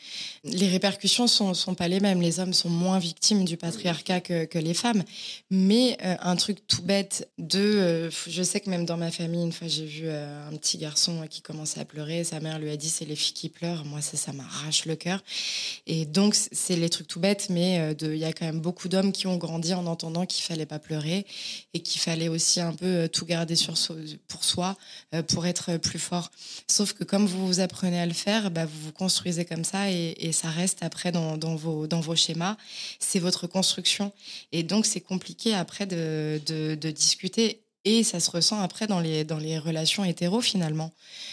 Les répercussions sont, sont pas les mêmes. Les hommes sont moins victimes du patriarcat que, les femmes. Mais euh, un truc tout bête de... Euh, je sais que même dans ma famille, une fois, j'ai vu un petit garçon qui commençait à pleurer. Sa mère lui a dit, c'est les filles qui pleurent. Moi, ça, ça m'arrache le cœur. Et donc, c'est les trucs tout bêtes, mais il y a quand même beaucoup d'hommes qui ont grandi en entendant qu'il fallait pas pleurer et qu'il fallait aussi un peu tout garder pour soi, pour être être plus fort. Sauf que comme vous vous apprenez à le faire, bah, vous vous construisez comme ça et, ça reste après dans, vos, dans vos schémas. C'est votre construction. Et donc, c'est compliqué après de, discuter. Et ça se ressent après dans les, dans les relations hétéro finalement.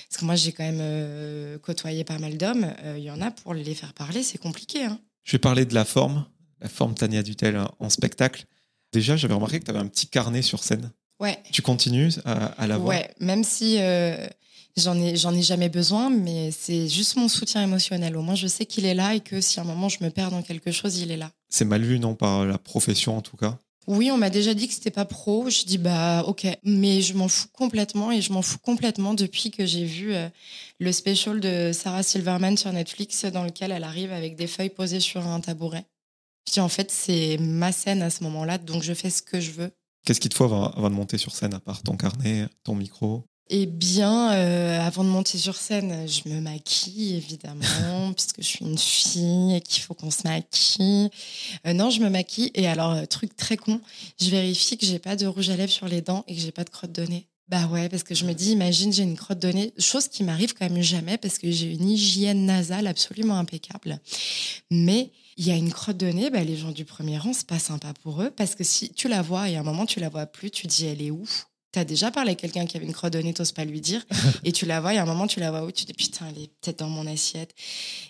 Parce que moi, j'ai quand même euh, côtoyé pas mal d'hommes. Il euh, y en a pour les faire parler, c'est compliqué. Hein. Je vais parler de la forme, la forme Tania Dutel en spectacle. Déjà, j'avais remarqué que tu avais un petit carnet sur scène. Ouais. Tu continues à, à l'avoir Ouais, même si euh, j'en ai, j'en ai jamais besoin, mais c'est juste mon soutien émotionnel. Au moins, je sais qu'il est là et que si à un moment je me perds dans quelque chose, il est là. C'est mal vu, non, par la profession en tout cas? Oui, on m'a déjà dit que c'était pas pro. Je dis bah ok, mais je m'en fous complètement et je m'en fous complètement depuis que j'ai vu euh, le special de Sarah Silverman sur Netflix dans lequel elle arrive avec des feuilles posées sur un tabouret. Je dis en fait c'est ma scène à ce moment-là, donc je fais ce que je veux Qu'est-ce qu'il te faut avant, de monter sur scène, à part ton carnet, ton micro? Eh bien, euh, avant de monter sur scène, je me maquille évidemment, puisque je suis une fille et qu'il faut qu'on se maquille. Euh, non, je me maquille et alors euh, truc très con, je vérifie que j'ai pas de rouge à lèvres sur les dents et que j'ai pas de crotte de nez. Bah ouais, parce que je me dis, imagine, j'ai une crotte de nez, chose qui m'arrive quand même jamais parce que j'ai une hygiène nasale absolument impeccable. Mais il y a une crotte de nez, bah, les gens du premier rang, c'est pas sympa pour eux parce que si tu la vois et à un moment tu la vois plus, tu dis elle est où Tu as déjà parlé à quelqu'un qui avait une crotte de nez, t'oses pas lui dire, et tu la vois, et à un moment tu la vois où tu dis putain, elle est peut-être dans mon assiette.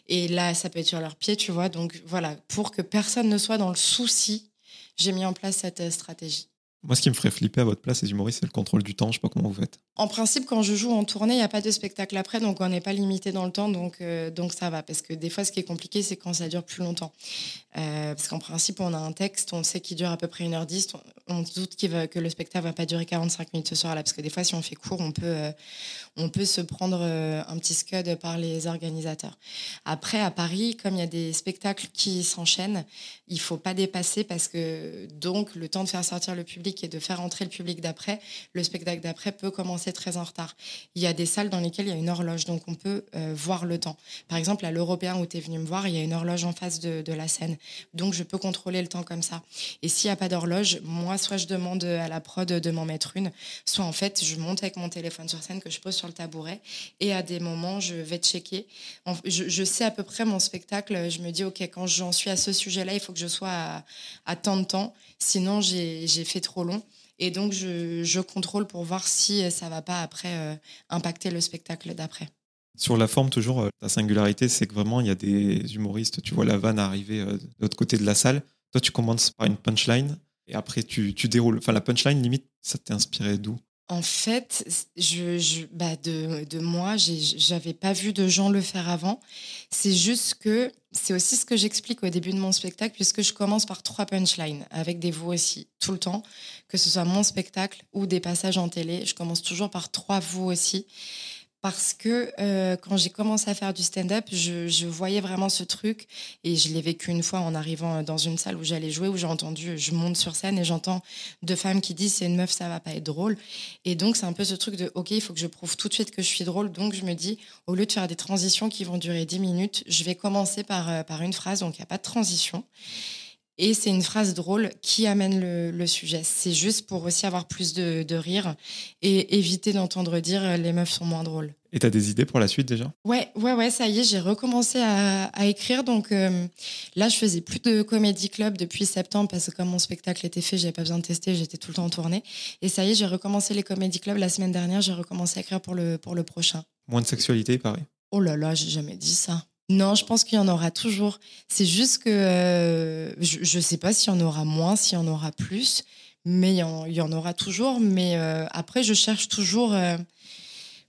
Et là, ça peut être sur leurs pieds, tu vois. Donc voilà, pour que personne ne soit dans le souci, j'ai mis en place cette euh, stratégie. Moi, ce qui me ferait flipper à votre place, les humoristes, c'est le contrôle du temps. Je sais pas comment vous faites. En principe, quand je joue en tournée, il n'y a pas de spectacle après, donc on n'est pas limité dans le temps, donc, euh, donc ça va. Parce que des fois, ce qui est compliqué, c'est quand ça dure plus longtemps. Euh, parce qu'en principe, on a un texte, on sait qu'il dure à peu près 1h10, on, doute va, que le spectacle va pas durer 45 minutes ce soir-là. Parce que des fois, si on fait court, on peut, euh, se prendre un petit scud par les organisateurs. Après, à Paris, comme il y a des spectacles qui s'enchaînent, il faut pas dépasser parce que donc le temps de faire sortir le public et de faire entrer le public d'après, le spectacle d'après peut commencer très en retard. Il y a des salles dans lesquelles il y a une horloge, donc on peut euh, voir le temps. Par exemple, à l'Européen où tu es venu me voir, il y a une horloge en face de, la scène, donc je peux contrôler le temps comme ça. Et s'il n'y a pas d'horloge, moi, soit je demande à la prod de m'en mettre une, soit en fait, je monte avec mon téléphone sur scène que je pose sur le tabouret et à des moments, je vais checker. Je, sais à peu près mon spectacle, je me dis, OK, quand j'en suis à ce sujet-là, il faut que je sois à, à tant de temps, sinon j'ai fait trop long. Et donc, je, contrôle pour voir si ça va pas après euh, impacter le spectacle d'après. Sur la forme, toujours, euh, la singularité, c'est que vraiment, il y a des humoristes, tu vois la vanne arriver euh, de l'autre côté de la salle. Toi, tu commences par une punchline et après, tu, tu déroules. Enfin, la punchline, limite, ça t'est inspiré d'où? En fait, je, je bah de, de, moi, j'avais pas vu de gens le faire avant. C'est juste que c'est aussi ce que j'explique au début de mon spectacle, puisque je commence par trois punchlines, avec des vous aussi, tout le temps, que ce soit mon spectacle ou des passages en télé. Je commence toujours par trois vous aussi parce que euh, quand j'ai commencé à faire du stand-up, je, voyais vraiment ce truc et je l'ai vécu une fois en arrivant dans une salle où j'allais jouer, où j'ai entendu, je monte sur scène et j'entends deux femmes qui disent c'est une meuf, ça va pas être drôle. Et donc c'est un peu ce truc de ok, il faut que je prouve tout de suite que je suis drôle. Donc je me dis, au lieu de faire des transitions qui vont durer 10 minutes, je vais commencer par, euh, par une phrase, donc il n'y a pas de transition. Et c'est une phrase drôle qui amène le, sujet. C'est juste pour aussi avoir plus de, rire et éviter d'entendre dire euh, les meufs sont moins drôles. Et t'as des idées pour la suite déjà? Ouais, ouais, ouais, ça y est, j'ai recommencé à, écrire. Donc euh, là, je faisais plus de comédie club depuis septembre parce que comme mon spectacle était fait, j'avais pas besoin de tester, j'étais tout le temps en tournée. Et ça y est, j'ai recommencé les comédie clubs la semaine dernière. J'ai recommencé à écrire pour le pour le prochain. Moins de sexualité, pareil? Oh là là, j'ai jamais dit ça. Non, je pense qu'il y en aura toujours. C'est juste que euh, je ne sais pas s'il y en aura moins, s'il y en aura plus, mais il y en, aura toujours. Mais euh, après, je cherche toujours. Euh,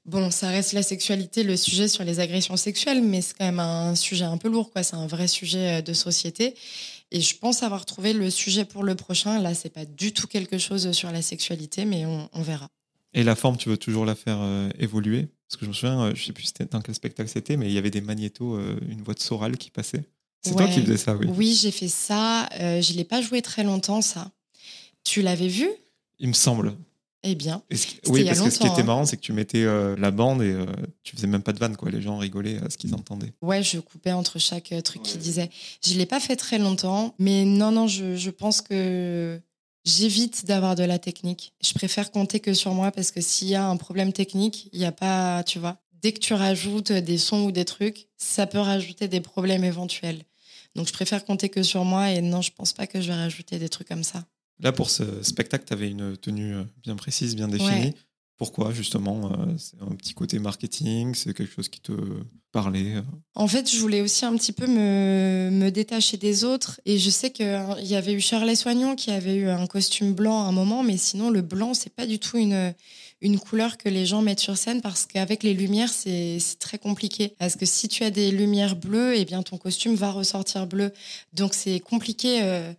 Bon, ça reste la sexualité, le sujet sur les agressions sexuelles, mais c'est quand même un sujet un peu lourd, quoi. C'est un vrai sujet de société. Et je pense avoir trouvé le sujet pour le prochain. Là, c'est pas du tout quelque chose sur la sexualité, mais on, verra. Et la forme, tu veux toujours la faire évoluer? Parce que je me souviens, euh, je sais plus dans quel spectacle c'était, mais il y avait des magnétos, une voix de Soral qui passait. C'est toi qui faisais ça, oui. Oui, j'ai fait ça. je l'ai pas joué très longtemps, ça. Tu l'avais vu? Il me semble. Eh bien, oui, parce que ce qui était hein. marrant, c'est que tu mettais euh, la bande et euh, tu faisais même pas de vanne, quoi. Les gens rigolaient à ce qu'ils entendaient. Ouais, je coupais entre chaque euh, truc qu'ils disaient. Je l'ai pas fait très longtemps, mais non, non, je, je pense que j'évite d'avoir de la technique. Je préfère compter que sur moi parce que s'il y a un problème technique, il n'y a pas, tu vois. Dès que tu rajoutes des sons ou des trucs, ça peut rajouter des problèmes éventuels. Donc je préfère compter que sur moi et non, je pense pas que je vais rajouter des trucs comme ça. Là, pour ce spectacle, tu avais une tenue euh, bien précise, bien définie. Pourquoi, justement euh, C'est un petit côté marketing C'est quelque chose qui te parlait euh? En fait, je voulais aussi un petit peu me, détacher des autres. Et je sais qu'il y avait eu Charles Soignon qui avait eu un costume blanc à un moment, mais sinon, le blanc, c'est pas du tout une une couleur que les gens mettent sur scène parce qu'avec les lumières, c'est très compliqué. Parce que si tu as des lumières bleues, eh bien ton costume va ressortir bleu. Donc c'est compliqué euh,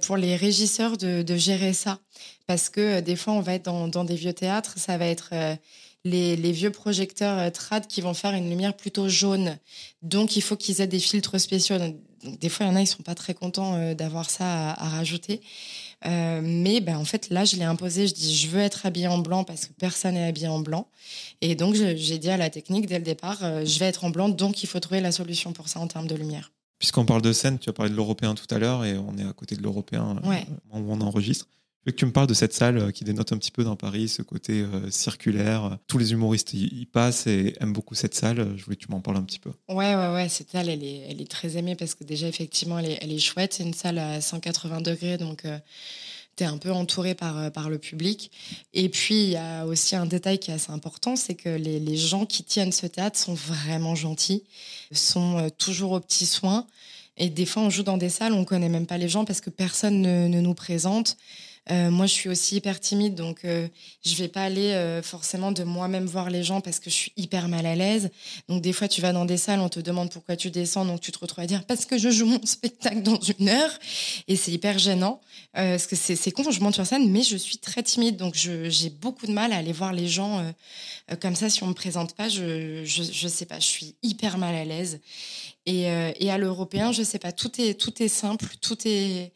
pour les régisseurs de, gérer ça. Parce que euh, des fois, on va être dans, des vieux théâtres, ça va être euh, les, vieux projecteurs trad qui vont faire une lumière plutôt jaune. Donc, il faut qu'ils aient des filtres spéciaux. Donc, des fois, il y en a, ils sont pas très contents d'avoir ça à, rajouter. mais ben, en fait, là, je l'ai imposé. Je dis, je veux être habillée en blanc parce que personne n'est habillé en blanc. Et donc, j'ai dit à la technique dès le départ, je vais être en blanc, donc il faut trouver la solution pour ça en termes de lumière. Puisqu'on parle de scène, tu as parlé de l'européen tout à l'heure et on est à côté de l'européen euh, où on enregistre. Je veux que tu me parles de cette salle euh, qui dénote un petit peu dans Paris, ce côté euh, circulaire. Tous les humoristes y, passent et aiment beaucoup cette salle. Je voulais que tu m'en parles un petit peu. Ouais, ouais, ouais. Cette salle, elle est, elle est très aimée parce que déjà, effectivement, elle est, elle est chouette. C'est une salle à 180 degrés, donc tu es un peu entouré par, par le public. Et puis, il y a aussi un détail qui est assez important, c'est que les, gens qui tiennent ce théâtre sont vraiment gentils, sont toujours aux petits soins. Et des fois, on joue dans des salles, on connaît même pas les gens parce que personne ne, nous présente. Euh, moi, je suis aussi hyper timide, donc euh, je vais pas aller euh, forcément de moi-même voir les gens parce que je suis hyper mal à l'aise. Donc des fois, tu vas dans des salles, on te demande pourquoi tu descends, donc tu te retrouves à dire parce que je joue mon spectacle dans une heure, et c'est hyper gênant parce que c'est con, je monte sur scène, mais je suis très timide, donc j'ai beaucoup de mal à aller voir les gens comme ça. Si on me présente pas, je, je je sais pas, je suis hyper mal à l'aise. Et, et à l'européen, je sais pas, tout est tout est simple, tout est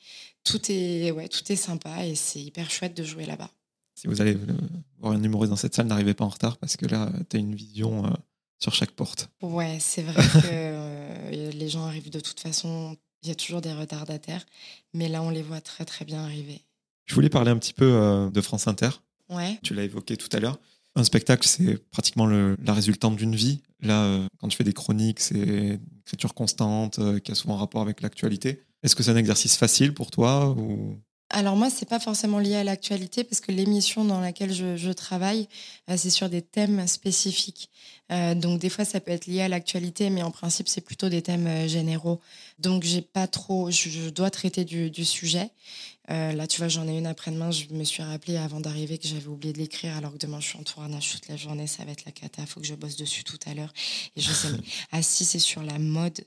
tout est, ouais, tout est sympa et c'est hyper chouette de jouer là-bas. Si vous allez euh, voir un humoriste dans cette salle, n'arrivez pas en retard parce que là, tu as une vision euh, sur chaque porte. Ouais, c'est vrai que euh, les gens arrivent de toute façon. Il y a toujours des retardataires, mais là, on les voit très, très bien arriver. Je voulais parler un petit peu de France Inter. Ouais. Tu l'as évoqué tout à l'heure. Un spectacle, c'est pratiquement le, la résultante d'une vie. Là, quand tu fais des chroniques, c'est une écriture constante qui a souvent rapport avec l'actualité. Est-ce que c'est un exercice facile pour toi ou... Alors moi, c'est pas forcément lié à l'actualité parce que l'émission dans laquelle je, travaille, euh, c'est sur des thèmes spécifiques. Euh, donc des fois, ça peut être lié à l'actualité, mais en principe, c'est plutôt des thèmes euh, généraux. Donc j'ai pas trop, je, dois traiter du, sujet. là, tu vois, j'en ai une après-demain. Je me suis rappelé avant d'arriver que j'avais oublié de l'écrire, alors que demain je suis en tournage toute la journée. Ça va être la cata. Faut que je bosse dessus tout à l'heure. Et je sais, mais ah si, c'est sur la mode.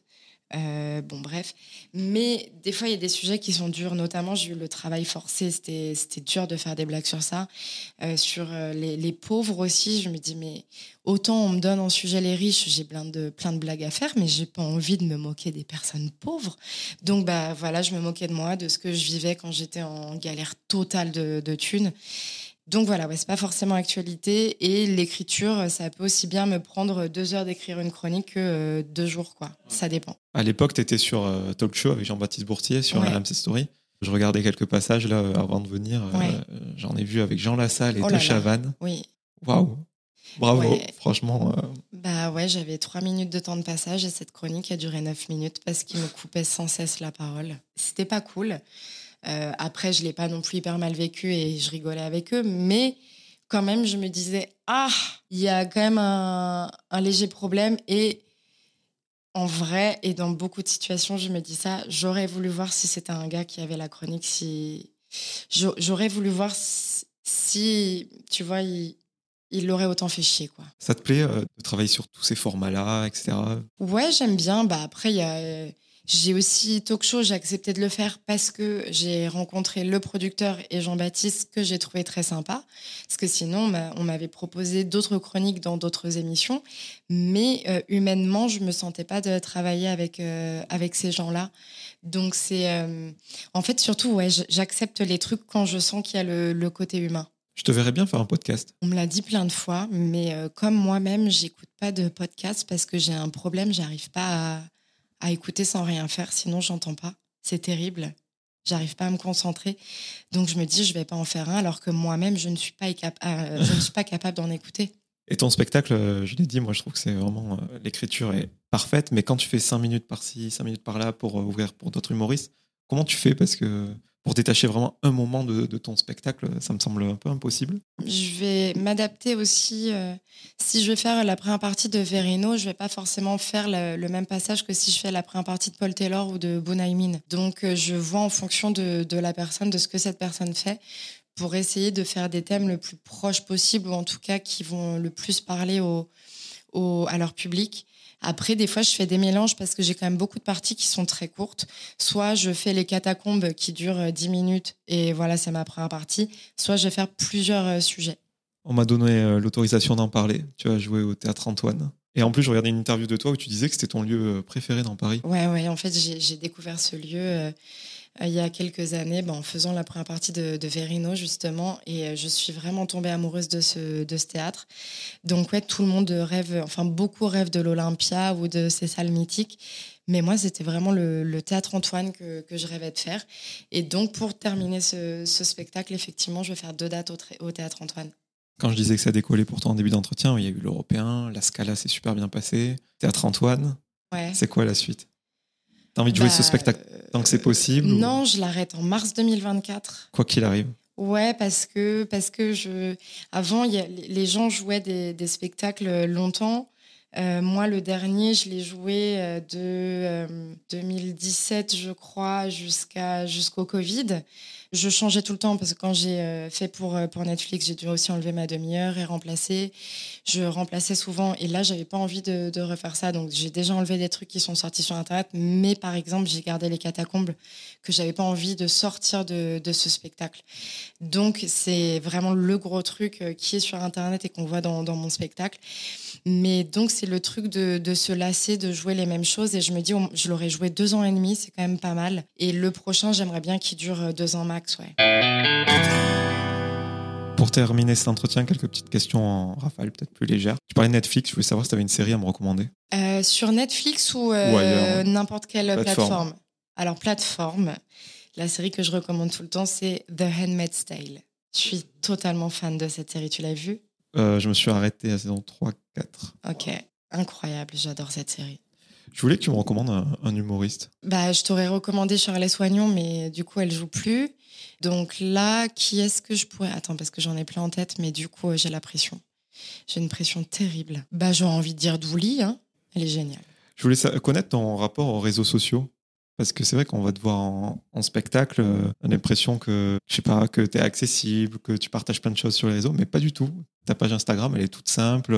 Euh, bon, bref. Mais des fois, il y a des sujets qui sont durs. Notamment, j'ai eu le travail forcé. C'était, c'était dur de faire des blagues sur ça. Euh, sur euh, les, pauvres aussi, je me dis, mais autant on me donne en sujet les riches, j'ai plein de, plein de blagues à faire, mais j'ai pas envie de me moquer des personnes pauvres. Donc, bah voilà, je me moquais de moi, de ce que je vivais quand j'étais en galère totale de, de thunes. Donc voilà, ouais, c'est pas forcément actualité. Et l'écriture, ça peut aussi bien me prendre deux heures d'écrire une chronique que euh, deux jours, quoi. Ça dépend. À l'époque, tu étais sur euh, Talk Show avec Jean-Baptiste Bourtier sur la RMC Story. Je regardais quelques passages là euh, avant de venir. J'en ai vu avec Jean Lassalle et oh Chavannes. Oui. Waouh. Bravo, franchement. Bah ouais, j'avais trois minutes de temps de passage et cette chronique a duré neuf minutes parce qu'il me coupait sans cesse la parole. C'était pas cool. Euh, après, je l'ai pas non plus hyper mal vécu et je rigolais avec eux, mais quand même, je me disais ah, il y a quand même un, léger problème et en vrai et dans beaucoup de situations, je me dis ça. J'aurais voulu voir si c'était un gars qui avait la chronique, si j'aurais voulu voir si, tu vois, il, il l'aurait autant fait chier, quoi. Ça te plaît euh, de travailler sur tous ces formats-là, etc. Ouais, j'aime bien. Bah après, il y a j'ai aussi talk show, j'ai accepté de le faire parce que j'ai rencontré le producteur et Jean-Baptiste que j'ai trouvé très sympa. Parce que sinon, on m'avait proposé d'autres chroniques dans d'autres émissions, mais euh, humainement, je me sentais pas de travailler avec euh, avec ces gens-là. Donc c'est, euh, en fait, surtout, ouais, j'accepte les trucs quand je sens qu'il y a le, le, côté humain. Je te verrais bien faire un podcast. On me l'a dit plein de fois, mais comme moi-même, j'écoute pas de podcast parce que j'ai un problème, j'arrive pas à à écouter sans rien faire, sinon j'entends pas. C'est terrible. J'arrive pas à me concentrer. Donc je me dis, je vais pas en faire un, alors que moi-même, je ne suis pas, euh, je ne suis pas capable d'en écouter. Et ton spectacle, euh, je l'ai dit, moi je trouve que c'est vraiment. Euh, l'écriture est parfaite, mais quand tu fais 5 minutes par-ci, 5 minutes par-là pour ouvrir pour d'autres humoristes, comment tu fais? Parce que pour détacher vraiment un moment de, ton spectacle, ça me semble un peu impossible. Je vais m'adapter aussi. Euh, si je vais faire la première partie de Verino, je vais pas forcément faire le, même passage que si je fais la première partie de Paul Taylor ou de Bunaimin. Donc, euh, je vois en fonction de, la personne, de ce que cette personne fait, pour essayer de faire des thèmes le plus proches possible, ou en tout cas qui vont le plus parler au, à leur public. Après, des fois, je fais des mélanges parce que j'ai quand même beaucoup de parties qui sont très courtes. Soit je fais les catacombes qui durent 10 euh, minutes et voilà, c'est ma première partie. Soit je vais faire plusieurs euh, sujets. On m'a donné euh, l'autorisation d'en parler. Tu as joué au théâtre Antoine. Et en plus, je regardais une interview de toi où tu disais que c'était ton lieu préféré dans Paris. Ouais, ouais. En fait, j'ai découvert ce lieu. Euh, il y a quelques années ben, en faisant la première partie de, de Verino justement et euh, je suis vraiment tombée amoureuse de ce, de ce théâtre. Donc ouais, tout le monde rêve, enfin beaucoup rêvent de l'Olympia ou de ces salles mythiques. Mais moi, c'était vraiment le, théâtre Antoine que, que, je rêvais de faire. Et donc, pour terminer ce, ce spectacle, effectivement, je vais faire deux dates au, au théâtre Antoine. Quand je disais que ça décollait pourtant en début d'entretien, il y a eu l'Européen, la Scala s'est super bien passé, Théâtre Antoine. Ouais. C'est quoi la suite? T'as envie de jouer ce bah, spectacle tant que c'est possible Non, je l'arrête en mars 2024. Quoi qu'il arrive. Ouais, parce que parce que je avant y a, les gens jouaient des, des spectacles longtemps. Euh, moi, le dernier, je l'ai joué euh, de 2017, euh, je crois, jusqu'à jusqu'au Covid je changeais tout le temps parce que quand j'ai euh, fait pour, euh, pour Netflix, j'ai dû aussi enlever ma demi-heure et remplacer. Je remplaçais souvent et là, j'avais pas envie de, refaire ça. Donc, j'ai déjà enlevé des trucs qui sont sortis sur Internet. Mais par exemple, j'ai gardé les catacombes que j'avais pas envie de sortir de, ce spectacle. Donc, c'est vraiment le gros truc euh, qui est sur Internet et qu'on voit dans, mon spectacle. Mais donc, c'est le truc de, de, se lasser, de jouer les mêmes choses. Et je me dis, je l'aurais joué deux ans et demi, c'est quand même pas mal. Et le prochain, j'aimerais bien qu'il dure deux ans max. Ouais. Pour terminer cet entretien, quelques petites questions en rafale, peut-être plus légères. Tu parlais de Netflix, je voulais savoir si tu avais une série à me recommander. Euh, sur Netflix ou, euh, n'importe quelle plateforme. Alors, plateforme, la série que je recommande tout le temps, c'est The Handmaid's Tale. Je suis totalement fan de cette série. Tu l'as vue? Euh, Je me suis arrêté à saison 3, 4. Ok, incroyable. J'adore cette série. Je voulais que tu me recommandes un, humoriste. Bah, je t'aurais recommandé Charles Soignon, mais du coup, elle joue plus. Donc là, qui est-ce que je pourrais Attends, parce que j'en ai plein en tête, mais du coup, j'ai la pression. J'ai une pression terrible. Bah, j'aurais envie de dire Douli. Hein elle est géniale. Je voulais connaître ton rapport aux réseaux sociaux. Parce que c'est vrai qu'on va te voir en, spectacle, euh, on a l'impression que, je sais pas, que tu es accessible, que tu partages plein de choses sur les réseaux, mais pas du tout. Ta page Instagram, elle est toute simple.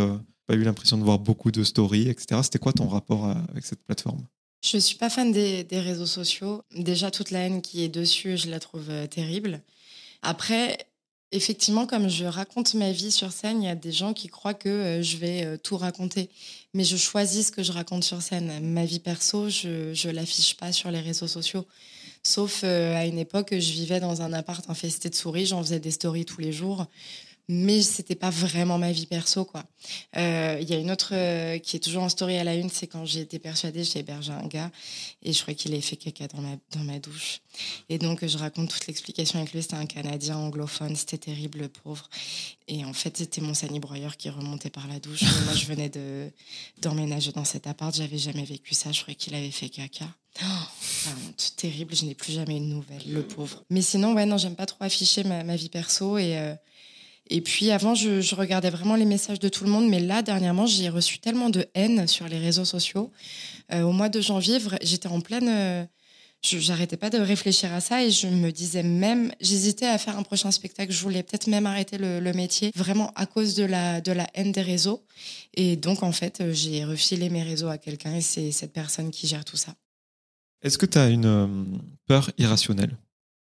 Pas eu l'impression de voir beaucoup de stories, etc. C'était quoi ton rapport avec cette plateforme? Je suis pas fan des, réseaux sociaux. Déjà, toute la haine qui est dessus, je la trouve euh, terrible. Après, Effectivement, comme je raconte ma vie sur scène, il y a des gens qui croient que euh, je vais euh, tout raconter. Mais je choisis ce que je raconte sur scène. Ma vie perso, je ne l'affiche pas sur les réseaux sociaux. Sauf à une époque, je vivais dans un appart infesté de souris, j'en faisais des stories tous les jours mais c'était pas vraiment ma vie perso quoi. Euh, il y a une autre euh, qui est toujours en story à la une, c'est quand j'ai été persuadée j'ai hébergé un gars et je crois qu'il a fait caca dans ma dans ma douche. Et donc je raconte toute l'explication avec lui. C'était un Canadien anglophone, c'était terrible le pauvre. Et en fait c'était mon broyeur qui remontait par la douche. moi je venais de d'emménager dans cet appart, j'avais jamais vécu ça. Je croyais qu'il avait fait caca. Oh, terrible, je n'ai plus jamais une nouvelle, le pauvre. Mais sinon, ouais, non, j'aime pas trop afficher ma, ma vie perso et euh, et puis avant, je, regardais vraiment les messages de tout le monde, mais là, dernièrement, j'ai reçu tellement de haine sur les réseaux sociaux. Euh, au mois de janvier, j'étais en pleine, euh, j'arrêtais pas de réfléchir à ça et je me disais même, j'hésitais à faire un prochain spectacle. Je voulais peut-être même arrêter le, métier, vraiment à cause de la, de la haine des réseaux. Et donc, en fait, euh, j'ai refilé mes réseaux à quelqu'un et c'est cette personne qui gère tout ça. Est-ce que tu as une euh, peur irrationnelle?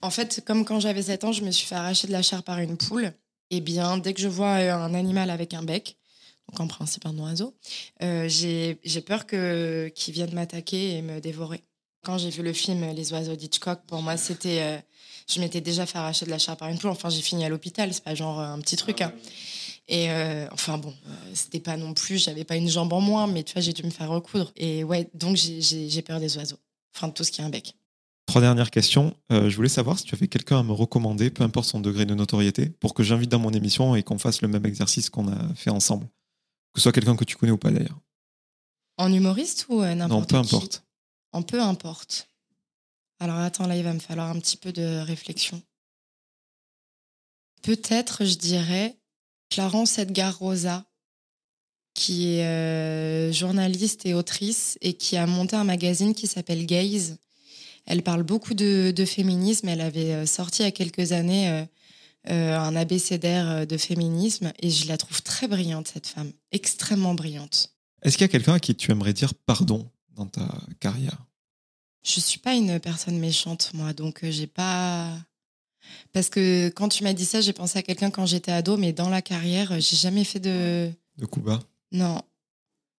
En fait, comme quand j'avais 7 ans, je me suis fait arracher de la chair par une poule. Et eh bien, dès que je vois un animal avec un bec, donc en principe un oiseau, euh, j'ai peur qu'il vienne m'attaquer et me dévorer. Quand j'ai vu le film Les oiseaux d'Hitchcock, pour moi, c'était. Euh, je m'étais déjà fait arracher de la chair par une poule. Enfin, j'ai fini à l'hôpital, c'est pas genre euh, un petit truc. Ah hein. Et euh, enfin, bon, c'était pas non plus. J'avais pas une jambe en moins, mais tu vois, j'ai dû me faire recoudre. Et ouais, donc j'ai peur des oiseaux. Enfin, de tout ce qui a un bec. Trois dernières questions. je voulais savoir si tu avais quelqu'un à me recommander, peu importe son degré de notoriété, pour que j'invite dans mon émission et qu'on fasse le même exercice qu'on a fait ensemble. Que ce soit quelqu'un que tu connais ou pas d'ailleurs. En humoriste ou n'importe Non, peu importe. En peu importe. Alors attends, là, il va me falloir un petit peu de réflexion. Peut-être, je dirais, Clarence Edgar Rosa, qui est euh, journaliste et autrice et qui a monté un magazine qui s'appelle Gaze. Elle parle beaucoup de, féminisme. Elle avait euh, sorti il y a quelques années euh, un abécédaire de féminisme et je la trouve très brillante, cette femme. Extrêmement brillante. Est-ce qu'il y a quelqu'un à qui tu aimerais dire pardon dans ta carrière? Je suis pas une personne méchante, moi, donc euh, j'ai pas. Parce que quand tu m'as dit ça, j'ai pensé à quelqu'un quand j'étais ado, mais dans la carrière, j'ai jamais fait de. De coups bas Non.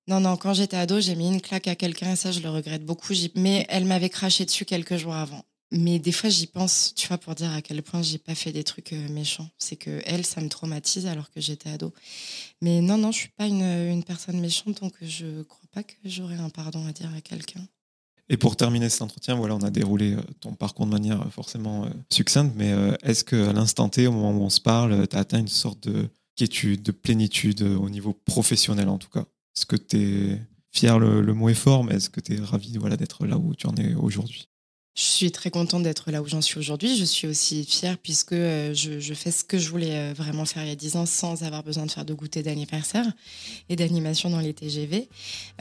Non, non, quand j'étais ado, j'ai mis une claque à quelqu'un et ça, je le regrette beaucoup. Mais elle m'avait craché dessus quelques jours avant. Mais des fois, j'y pense, tu vois, pour dire à quel point j'ai pas fait des trucs euh, méchants. C'est que elle, ça me traumatise alors que j'étais ado. Mais non, non, je suis pas une, personne méchante, donc je crois pas que j'aurais un pardon à dire à quelqu'un. Et pour terminer cet entretien, voilà, on a déroulé euh, ton parcours de manière euh, forcément succincte, mais est-ce qu'à l'instant T, au moment où on se parle, tu as atteint une sorte de quiétude, de plénitude au niveau professionnel en tout cas? Est-ce que tu es fier, le, le, mot est fort, mais est-ce que tu es ravi voilà, d'être là où tu en es aujourd'hui? Je suis très contente d'être là où j'en suis aujourd'hui. Je suis aussi fière puisque euh, je, fais ce que je voulais euh, vraiment faire il y a 10 ans sans avoir besoin de faire de goûter d'anniversaire et d'animation dans les TGV.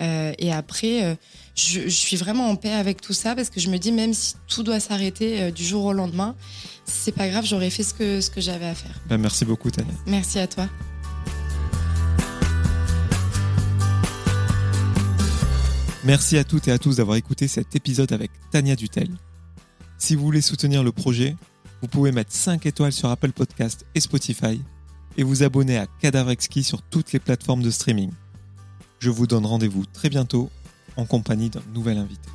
Euh, et après, je, suis vraiment en paix avec tout ça parce que je me dis même si tout doit s'arrêter du jour au lendemain, c'est pas grave, j'aurais fait ce que, ce que j'avais à faire. Ben, merci beaucoup Tania. Merci à toi. Merci à toutes et à tous d'avoir écouté cet épisode avec Tania Dutel. Si vous voulez soutenir le projet, vous pouvez mettre 5 étoiles sur Apple Podcast et Spotify et vous abonner à Cadavre Exquis sur toutes les plateformes de streaming. Je vous donne rendez-vous très bientôt en compagnie d'un nouvel invité.